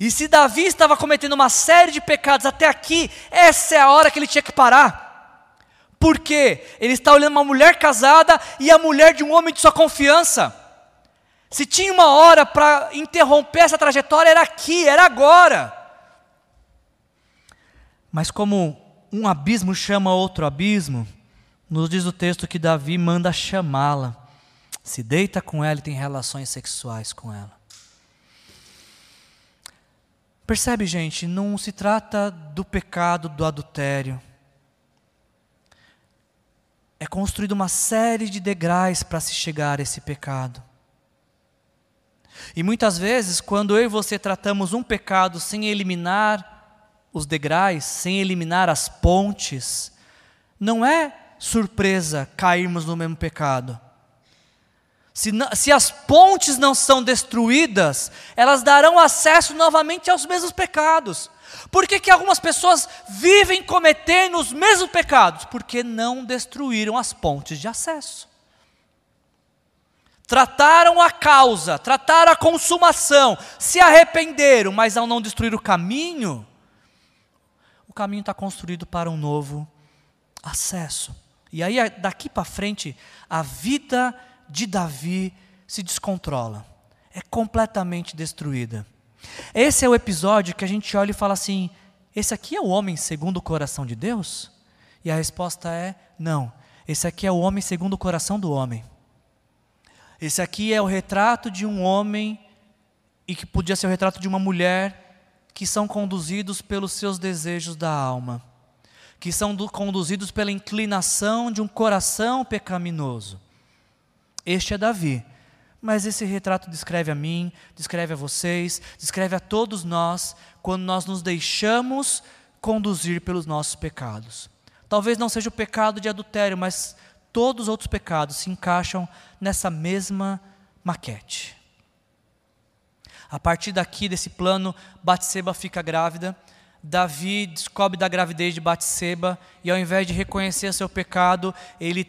E se Davi estava cometendo uma série de pecados até aqui, essa é a hora que ele tinha que parar. Por quê? Ele está olhando uma mulher casada e a mulher de um homem de sua confiança. Se tinha uma hora para interromper essa trajetória, era aqui, era agora. Mas como um abismo chama outro abismo, nos diz o texto que Davi manda chamá-la, se deita com ela e tem relações sexuais com ela. Percebe, gente, não se trata do pecado do adultério é construída uma série de degraus para se chegar a esse pecado. E muitas vezes, quando eu e você tratamos um pecado sem eliminar os degraus, sem eliminar as pontes, não é surpresa cairmos no mesmo pecado. Se, se as pontes não são destruídas, elas darão acesso novamente aos mesmos pecados. Por que, que algumas pessoas vivem cometendo os mesmos pecados? Porque não destruíram as pontes de acesso. Trataram a causa, trataram a consumação, se arrependeram, mas ao não destruir o caminho, o caminho está construído para um novo acesso. E aí, daqui para frente, a vida de Davi se descontrola, é completamente destruída. Esse é o episódio que a gente olha e fala assim: esse aqui é o homem segundo o coração de Deus? E a resposta é: não. Esse aqui é o homem segundo o coração do homem. Esse aqui é o retrato de um homem e que podia ser o retrato de uma mulher que são conduzidos pelos seus desejos da alma, que são do, conduzidos pela inclinação de um coração pecaminoso. Este é Davi. Mas esse retrato descreve a mim, descreve a vocês, descreve a todos nós, quando nós nos deixamos conduzir pelos nossos pecados. Talvez não seja o pecado de adultério, mas todos os outros pecados se encaixam nessa mesma maquete. A partir daqui, desse plano, Batseba fica grávida. Davi descobre da gravidez de Batseba e, ao invés de reconhecer seu pecado, ele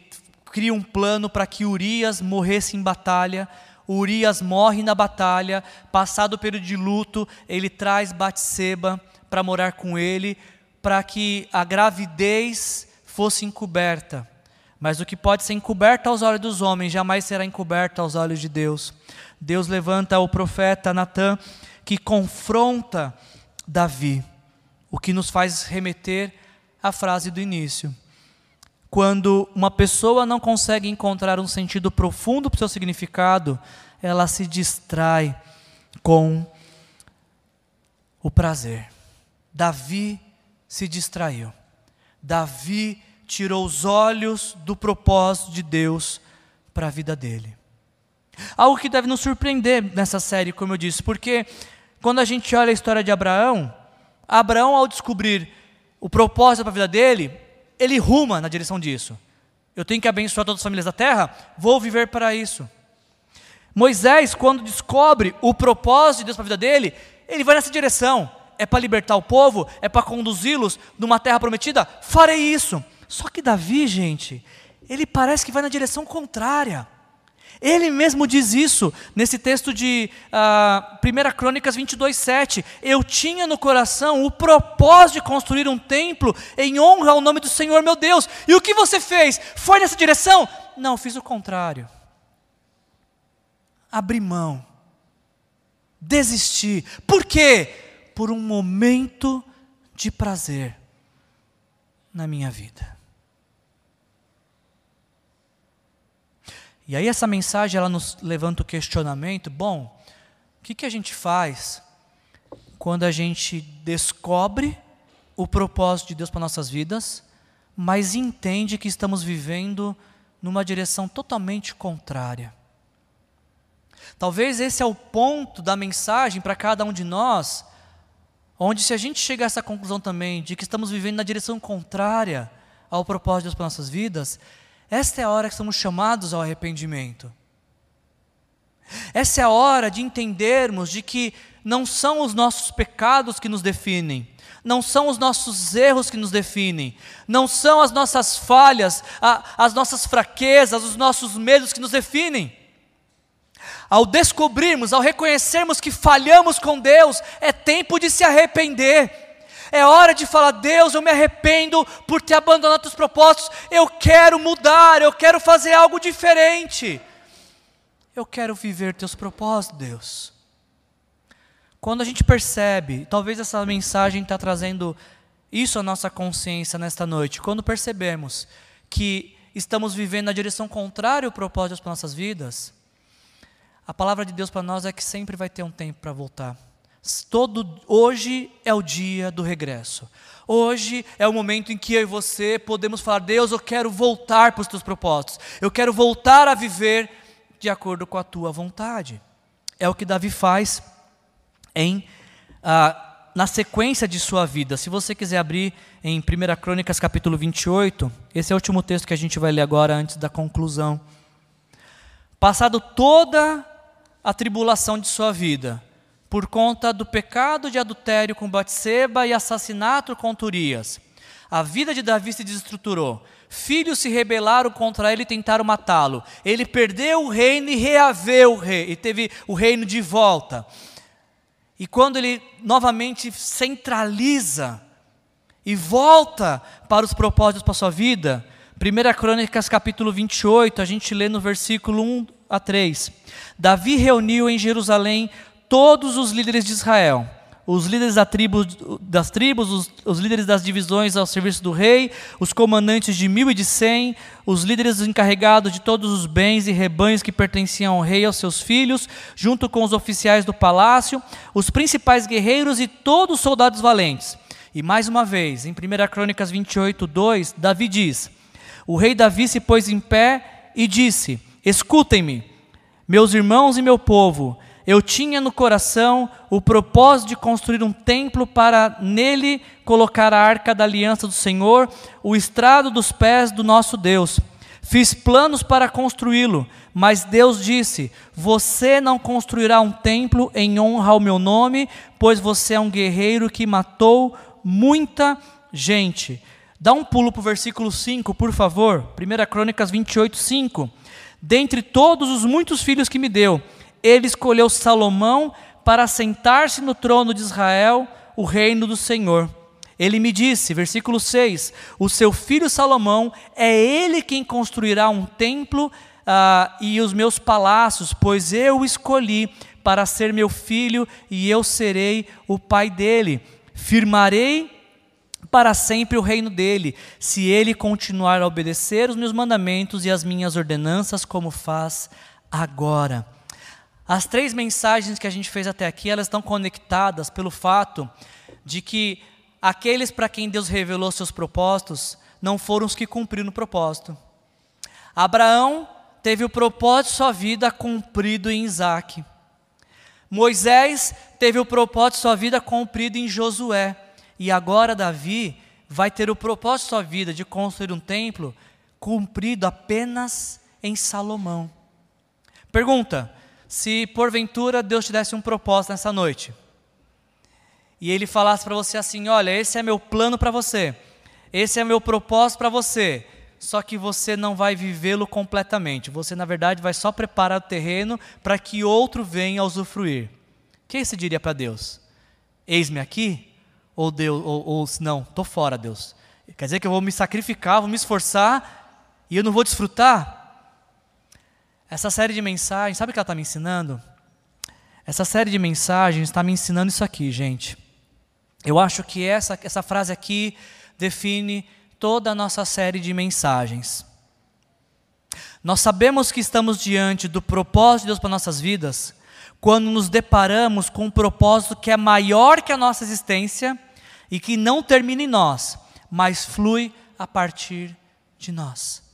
cria um plano para que Urias morresse em batalha. Urias morre na batalha. Passado o período de luto, ele traz Batseba para morar com ele, para que a gravidez fosse encoberta. Mas o que pode ser encoberto aos olhos dos homens jamais será encoberto aos olhos de Deus. Deus levanta o profeta Natã que confronta Davi, o que nos faz remeter à frase do início. Quando uma pessoa não consegue encontrar um sentido profundo para o seu significado, ela se distrai com o prazer. Davi se distraiu. Davi tirou os olhos do propósito de Deus para a vida dele. Algo que deve nos surpreender nessa série, como eu disse, porque quando a gente olha a história de Abraão, Abraão, ao descobrir o propósito para a vida dele, ele ruma na direção disso. Eu tenho que abençoar todas as famílias da terra, vou viver para isso. Moisés, quando descobre o propósito de Deus para a vida dele, ele vai nessa direção. É para libertar o povo, é para conduzi-los numa terra prometida, farei isso. Só que Davi, gente, ele parece que vai na direção contrária. Ele mesmo diz isso nesse texto de uh, ah, 1 Crônicas 22, 7. Eu tinha no coração o propósito de construir um templo em honra ao nome do Senhor meu Deus. E o que você fez? Foi nessa direção? Não, fiz o contrário. Abri mão. Desisti. Por quê? Por um momento de prazer na minha vida. E aí essa mensagem ela nos levanta o questionamento, bom, o que, que a gente faz quando a gente descobre o propósito de Deus para nossas vidas, mas entende que estamos vivendo numa direção totalmente contrária? Talvez esse é o ponto da mensagem para cada um de nós, onde se a gente chegar a essa conclusão também de que estamos vivendo na direção contrária ao propósito de Deus para nossas vidas, esta é a hora que somos chamados ao arrependimento. Essa é a hora de entendermos de que não são os nossos pecados que nos definem, não são os nossos erros que nos definem, não são as nossas falhas, a, as nossas fraquezas, os nossos medos que nos definem. Ao descobrirmos, ao reconhecermos que falhamos com Deus, é tempo de se arrepender. É hora de falar: Deus, eu me arrependo por ter abandonado os propósitos. Eu quero mudar, eu quero fazer algo diferente. Eu quero viver teus propósitos, Deus. Quando a gente percebe, talvez essa mensagem está trazendo isso à nossa consciência nesta noite, quando percebemos que estamos vivendo na direção contrária ao propósito para nossas vidas, a palavra de Deus para nós é que sempre vai ter um tempo para voltar. Todo, hoje é o dia do regresso. Hoje é o momento em que eu e você podemos falar: Deus, eu quero voltar para os teus propósitos. Eu quero voltar a viver de acordo com a tua vontade. É o que Davi faz em ah, na sequência de sua vida. Se você quiser abrir em 1 Crônicas capítulo 28, esse é o último texto que a gente vai ler agora antes da conclusão. Passado toda a tribulação de sua vida, por conta do pecado de adultério com Batseba e assassinato contra Urias. A vida de Davi se desestruturou. Filhos se rebelaram contra ele e tentaram matá-lo. Ele perdeu o reino e reaveu o rei, e teve o reino de volta. E quando ele novamente centraliza e volta para os propósitos para a sua vida, 1 Crônicas capítulo 28, a gente lê no versículo 1 a 3. Davi reuniu em Jerusalém todos os líderes de Israel, os líderes da tribo, das tribos, os, os, líderes das divisões ao serviço do rei, os comandantes de mil e de cem, os líderes encarregados de todos os bens e rebanhos que pertenciam ao rei e aos seus filhos, junto com os oficiais do palácio, os principais guerreiros e todos os soldados valentes. E mais uma vez, em 1 Crônicas 28, 2, Davi diz: O rei Davi se pôs em pé e disse: Escutem-me, meus irmãos e meu povo, eu tinha no coração o propósito de construir um templo para nele colocar a arca da aliança do Senhor, o estrado dos pés do nosso Deus. Fiz planos para construí-lo, mas Deus disse: Você não construirá um templo em honra ao meu nome, pois você é um guerreiro que matou muita gente. Dá um pulo para o versículo 5, por favor. 1 Crônicas 28, 5. Dentre todos os muitos filhos que me deu, ele escolheu Salomão para sentar-se no trono de Israel, o reino do Senhor. Ele me disse, versículo 6: O seu filho Salomão é ele quem construirá um templo ah, e os meus palácios, pois eu o escolhi para ser meu filho e eu serei o pai dele. Firmarei para sempre o reino dele, se ele continuar a obedecer os meus mandamentos e as minhas ordenanças, como faz agora. As três mensagens que a gente fez até aqui, elas estão conectadas pelo fato de que aqueles para quem Deus revelou seus propósitos não foram os que cumpriram o propósito. Abraão teve o propósito de sua vida cumprido em Isaac. Moisés teve o propósito de sua vida cumprido em Josué. E agora Davi vai ter o propósito de sua vida de construir um templo cumprido apenas em Salomão. Pergunta: se porventura Deus te desse um propósito nessa noite, e ele falasse para você assim: Olha, esse é meu plano para você, esse é meu propósito para você, só que você não vai vivê-lo completamente, você na verdade vai só preparar o terreno para que outro venha usufruir. O que você diria para Deus? Eis-me aqui? Ou Deus, ou, ou não, estou fora, Deus. Quer dizer que eu vou me sacrificar, vou me esforçar e eu não vou desfrutar? Essa série de mensagens, sabe o que ela está me ensinando? Essa série de mensagens está me ensinando isso aqui, gente. Eu acho que essa, essa frase aqui define toda a nossa série de mensagens. Nós sabemos que estamos diante do propósito de Deus para nossas vidas quando nos deparamos com um propósito que é maior que a nossa existência e que não termina em nós, mas flui a partir de nós.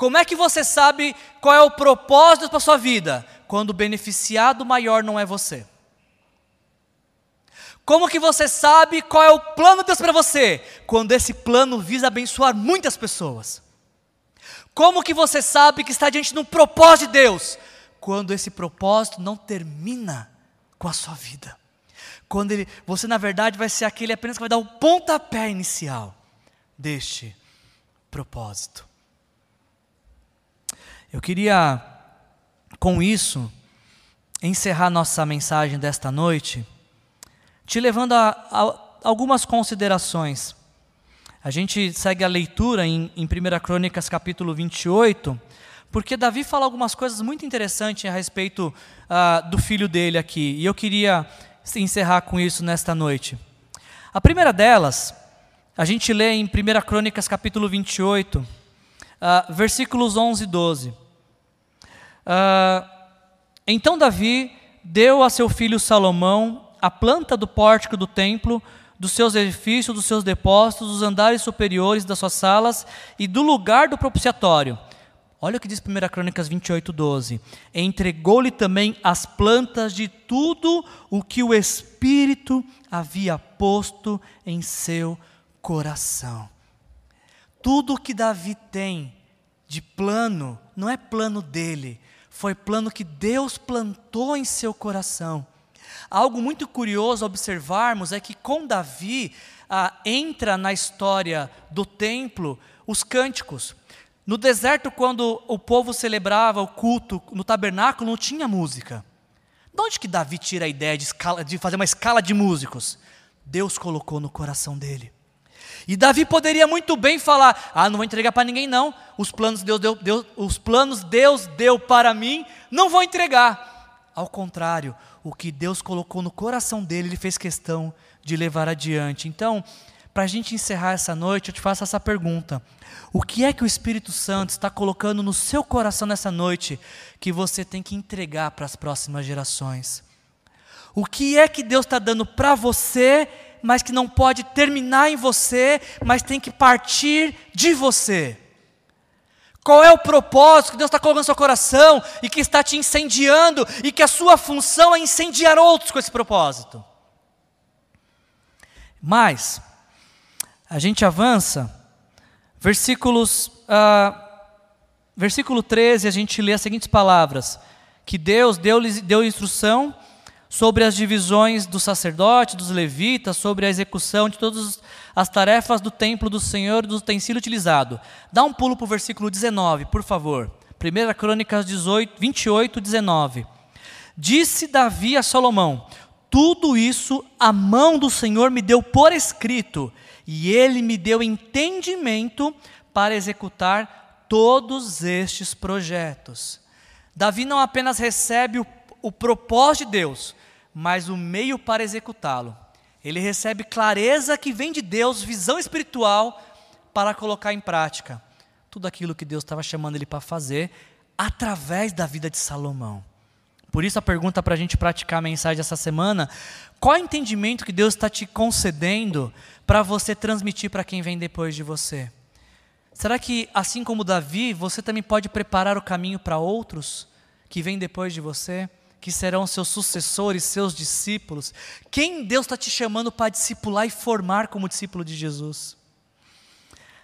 Como é que você sabe qual é o propósito para a sua vida? Quando o beneficiado maior não é você. Como que você sabe qual é o plano de Deus para você? Quando esse plano visa abençoar muitas pessoas. Como que você sabe que está diante de um propósito de Deus? Quando esse propósito não termina com a sua vida. Quando ele, você na verdade vai ser aquele apenas que vai dar o pontapé inicial deste propósito. Eu queria, com isso, encerrar nossa mensagem desta noite te levando a, a algumas considerações. A gente segue a leitura em, em 1 Crônicas capítulo 28, porque Davi fala algumas coisas muito interessantes a respeito uh, do filho dele aqui, e eu queria encerrar com isso nesta noite. A primeira delas, a gente lê em 1 Crônicas capítulo 28, ah, versículos 11 e 12. Uh, então Davi deu a seu filho Salomão a planta do pórtico do templo, dos seus edifícios, dos seus depósitos, dos andares superiores das suas salas e do lugar do propiciatório. Olha o que diz 1 Crônicas 28, 12. Entregou-lhe também as plantas de tudo o que o Espírito havia posto em seu coração. Tudo que Davi tem de plano, não é plano dele, foi plano que Deus plantou em seu coração. Algo muito curioso observarmos é que com Davi ah, entra na história do templo os cânticos. No deserto, quando o povo celebrava o culto no tabernáculo, não tinha música. De onde que Davi tira a ideia de, escala, de fazer uma escala de músicos? Deus colocou no coração dele. E Davi poderia muito bem falar: Ah, não vou entregar para ninguém, não. Os planos Deus deu, Deus, os planos Deus deu para mim, não vou entregar. Ao contrário, o que Deus colocou no coração dele, ele fez questão de levar adiante. Então, para a gente encerrar essa noite, eu te faço essa pergunta: O que é que o Espírito Santo está colocando no seu coração nessa noite que você tem que entregar para as próximas gerações? O que é que Deus está dando para você, mas que não pode terminar em você, mas tem que partir de você? Qual é o propósito que Deus está colocando no seu coração e que está te incendiando e que a sua função é incendiar outros com esse propósito? Mas, a gente avança, versículos uh, versículo 13, a gente lê as seguintes palavras: que Deus deu, deu instrução sobre as divisões do sacerdote, dos levitas, sobre a execução de todas as tarefas do templo do Senhor do utensílio utilizado. Dá um pulo para o versículo 19, por favor. 1 Crônicas 18, 28, 19. Disse Davi a Salomão: Tudo isso a mão do Senhor me deu por escrito, e ele me deu entendimento para executar todos estes projetos. Davi não apenas recebe o, o propósito de Deus, mas o meio para executá-lo. Ele recebe clareza que vem de Deus, visão espiritual para colocar em prática tudo aquilo que Deus estava chamando ele para fazer através da vida de Salomão. Por isso a pergunta para a gente praticar a mensagem dessa semana: qual é o entendimento que Deus está te concedendo para você transmitir para quem vem depois de você? Será que, assim como Davi, você também pode preparar o caminho para outros que vêm depois de você? Que serão seus sucessores, seus discípulos. Quem Deus está te chamando para discipular e formar como discípulo de Jesus?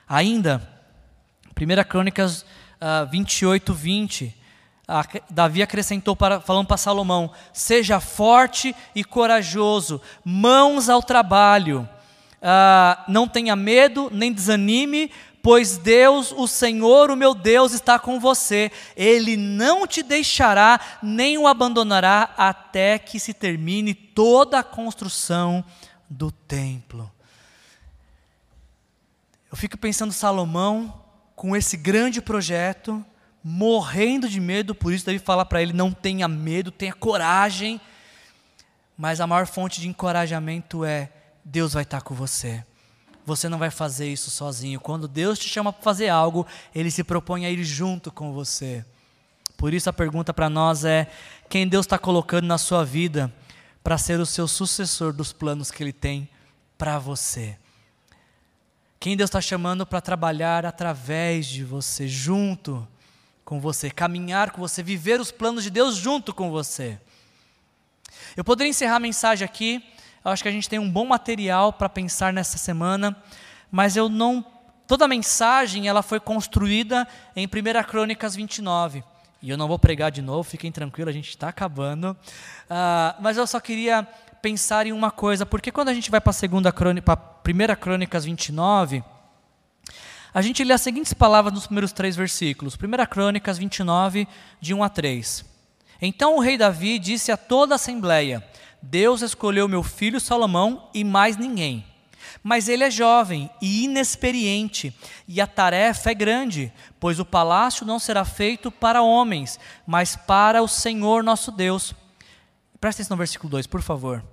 Ainda, 1 Crônicas uh, 28, 20, uh, Davi acrescentou, para, falando para Salomão: Seja forte e corajoso, mãos ao trabalho, uh, não tenha medo, nem desanime, pois Deus, o Senhor, o meu Deus, está com você. Ele não te deixará nem o abandonará até que se termine toda a construção do templo. Eu fico pensando Salomão com esse grande projeto, morrendo de medo, por isso Davi fala para ele: não tenha medo, tenha coragem. Mas a maior fonte de encorajamento é: Deus vai estar com você. Você não vai fazer isso sozinho. Quando Deus te chama para fazer algo, Ele se propõe a ir junto com você. Por isso a pergunta para nós é: quem Deus está colocando na sua vida para ser o seu sucessor dos planos que Ele tem para você? Quem Deus está chamando para trabalhar através de você, junto com você, caminhar com você, viver os planos de Deus junto com você? Eu poderia encerrar a mensagem aqui eu acho que a gente tem um bom material para pensar nessa semana, mas eu não. Toda a mensagem ela foi construída em 1 Crônicas 29. E eu não vou pregar de novo, fiquem tranquilos, a gente está acabando. Uh, mas eu só queria pensar em uma coisa, porque quando a gente vai para a segunda crônica, 1 Crônicas 29, a gente lê as seguintes palavras nos primeiros três versículos. 1 Crônicas 29, de 1 a 3. Então o rei Davi disse a toda a assembleia: Deus escolheu meu filho Salomão e mais ninguém. Mas ele é jovem e inexperiente, e a tarefa é grande, pois o palácio não será feito para homens, mas para o Senhor nosso Deus. Presta atenção no versículo 2, por favor.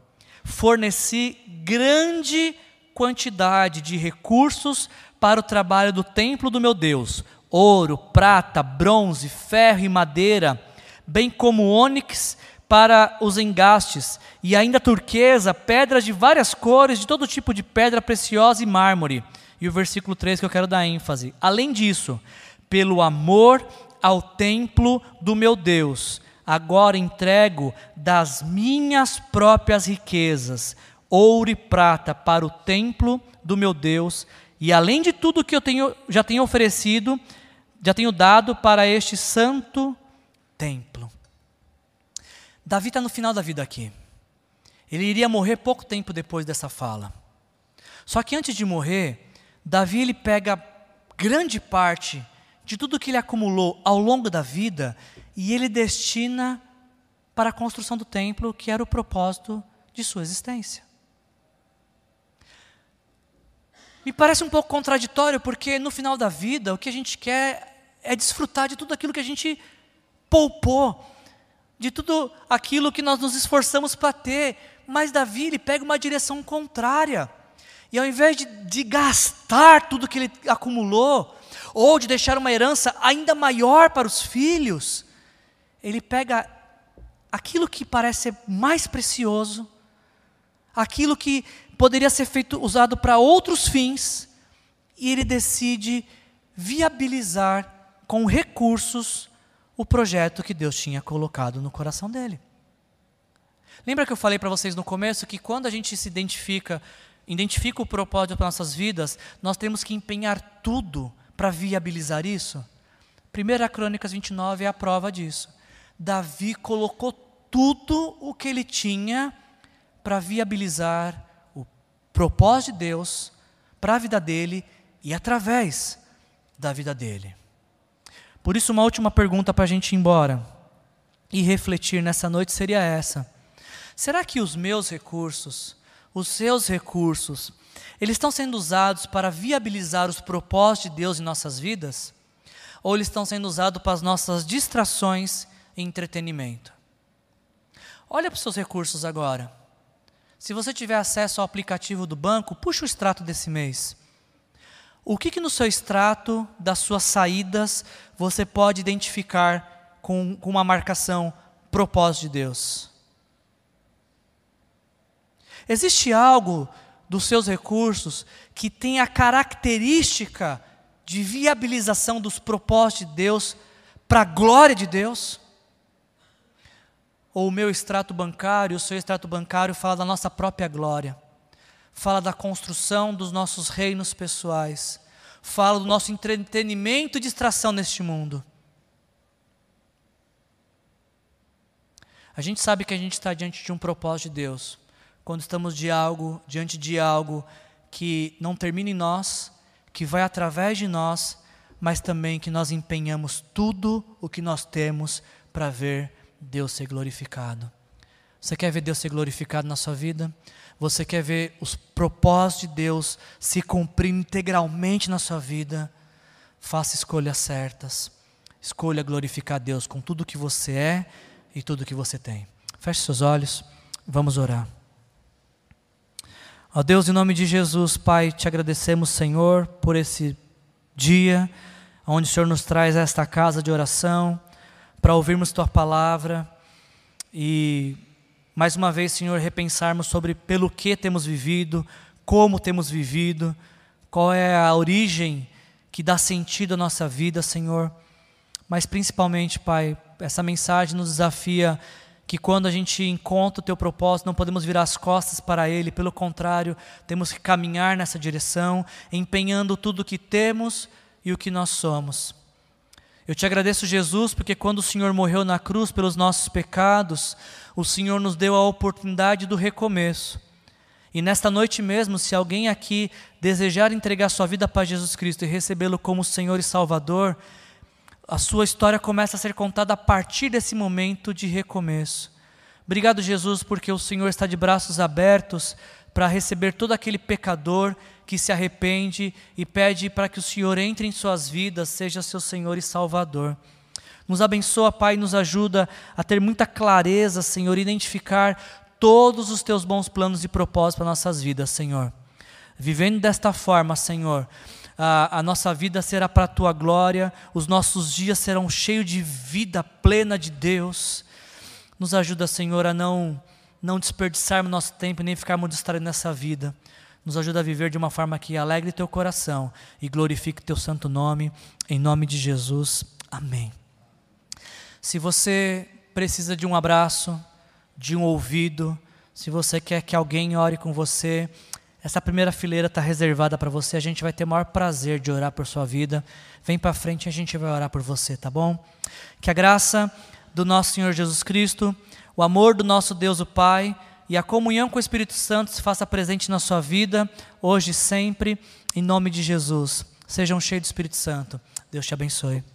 Forneci grande quantidade de recursos para o trabalho do templo do meu Deus: ouro, prata, bronze, ferro e madeira, bem como ônix para os engastes, e ainda turquesa, pedras de várias cores, de todo tipo de pedra preciosa e mármore. E o versículo 3 que eu quero dar ênfase. Além disso, pelo amor ao templo do meu Deus, agora entrego das minhas próprias riquezas, ouro e prata para o templo do meu Deus, e além de tudo que eu tenho, já tenho oferecido, já tenho dado para este santo templo. Davi está no final da vida aqui. Ele iria morrer pouco tempo depois dessa fala. Só que antes de morrer, Davi ele pega grande parte de tudo que ele acumulou ao longo da vida e ele destina para a construção do templo, que era o propósito de sua existência. Me parece um pouco contraditório, porque no final da vida o que a gente quer é desfrutar de tudo aquilo que a gente poupou, de tudo aquilo que nós nos esforçamos para ter. Mas Davi, ele pega uma direção contrária. E ao invés de, de gastar tudo que ele acumulou, ou de deixar uma herança ainda maior para os filhos, ele pega aquilo que parece ser mais precioso, aquilo que poderia ser feito usado para outros fins, e ele decide viabilizar com recursos o projeto que Deus tinha colocado no coração dele. Lembra que eu falei para vocês no começo que quando a gente se identifica, identifica o propósito para nossas vidas, nós temos que empenhar tudo para viabilizar isso? 1 Crônicas 29 é a prova disso. Davi colocou tudo o que ele tinha para viabilizar o propósito de Deus para a vida dele e através da vida dele. Por isso, uma última pergunta para a gente ir embora e refletir nessa noite seria essa: será que os meus recursos, os seus recursos, eles estão sendo usados para viabilizar os propósitos de Deus em nossas vidas? Ou eles estão sendo usados para as nossas distrações e entretenimento? Olha para os seus recursos agora. Se você tiver acesso ao aplicativo do banco, puxa o extrato desse mês. O que, que no seu extrato das suas saídas você pode identificar com, com uma marcação propósito de Deus? Existe algo dos seus recursos que tem a característica de viabilização dos propósitos de Deus para a glória de Deus? Ou o meu extrato bancário, o seu extrato bancário fala da nossa própria glória, fala da construção dos nossos reinos pessoais, fala do nosso entretenimento e distração neste mundo. A gente sabe que a gente está diante de um propósito de Deus quando estamos de algo, diante de algo que não termina em nós, que vai através de nós, mas também que nós empenhamos tudo o que nós temos para ver Deus ser glorificado. Você quer ver Deus ser glorificado na sua vida? Você quer ver os propósitos de Deus se cumprir integralmente na sua vida? Faça escolhas certas. Escolha glorificar Deus com tudo que você é e tudo que você tem. Feche seus olhos, vamos orar. Ó Deus, em nome de Jesus, Pai, te agradecemos, Senhor, por esse dia, onde o Senhor nos traz a esta casa de oração, para ouvirmos Tua palavra e, mais uma vez, Senhor, repensarmos sobre pelo que temos vivido, como temos vivido, qual é a origem que dá sentido à nossa vida, Senhor. Mas, principalmente, Pai, essa mensagem nos desafia que quando a gente encontra o teu propósito, não podemos virar as costas para ele, pelo contrário, temos que caminhar nessa direção, empenhando tudo o que temos e o que nós somos. Eu te agradeço, Jesus, porque quando o Senhor morreu na cruz pelos nossos pecados, o Senhor nos deu a oportunidade do recomeço. E nesta noite mesmo, se alguém aqui desejar entregar sua vida para Jesus Cristo e recebê-lo como Senhor e Salvador, a sua história começa a ser contada a partir desse momento de recomeço. Obrigado, Jesus, porque o Senhor está de braços abertos para receber todo aquele pecador que se arrepende e pede para que o Senhor entre em suas vidas, seja seu Senhor e Salvador. Nos abençoa, Pai, e nos ajuda a ter muita clareza, Senhor, identificar todos os teus bons planos e propósitos para nossas vidas, Senhor. Vivendo desta forma, Senhor, a, a nossa vida será para a tua glória, os nossos dias serão cheios de vida plena de Deus. Nos ajuda, Senhor, a não, não desperdiçarmos nosso tempo nem ficarmos distraídos nessa vida. Nos ajuda a viver de uma forma que alegre teu coração e glorifique teu santo nome, em nome de Jesus. Amém. Se você precisa de um abraço, de um ouvido, se você quer que alguém ore com você, essa primeira fileira está reservada para você. A gente vai ter o maior prazer de orar por sua vida. Vem para frente e a gente vai orar por você, tá bom? Que a graça do nosso Senhor Jesus Cristo, o amor do nosso Deus o Pai e a comunhão com o Espírito Santo se faça presente na sua vida, hoje e sempre, em nome de Jesus. Sejam cheios do Espírito Santo. Deus te abençoe.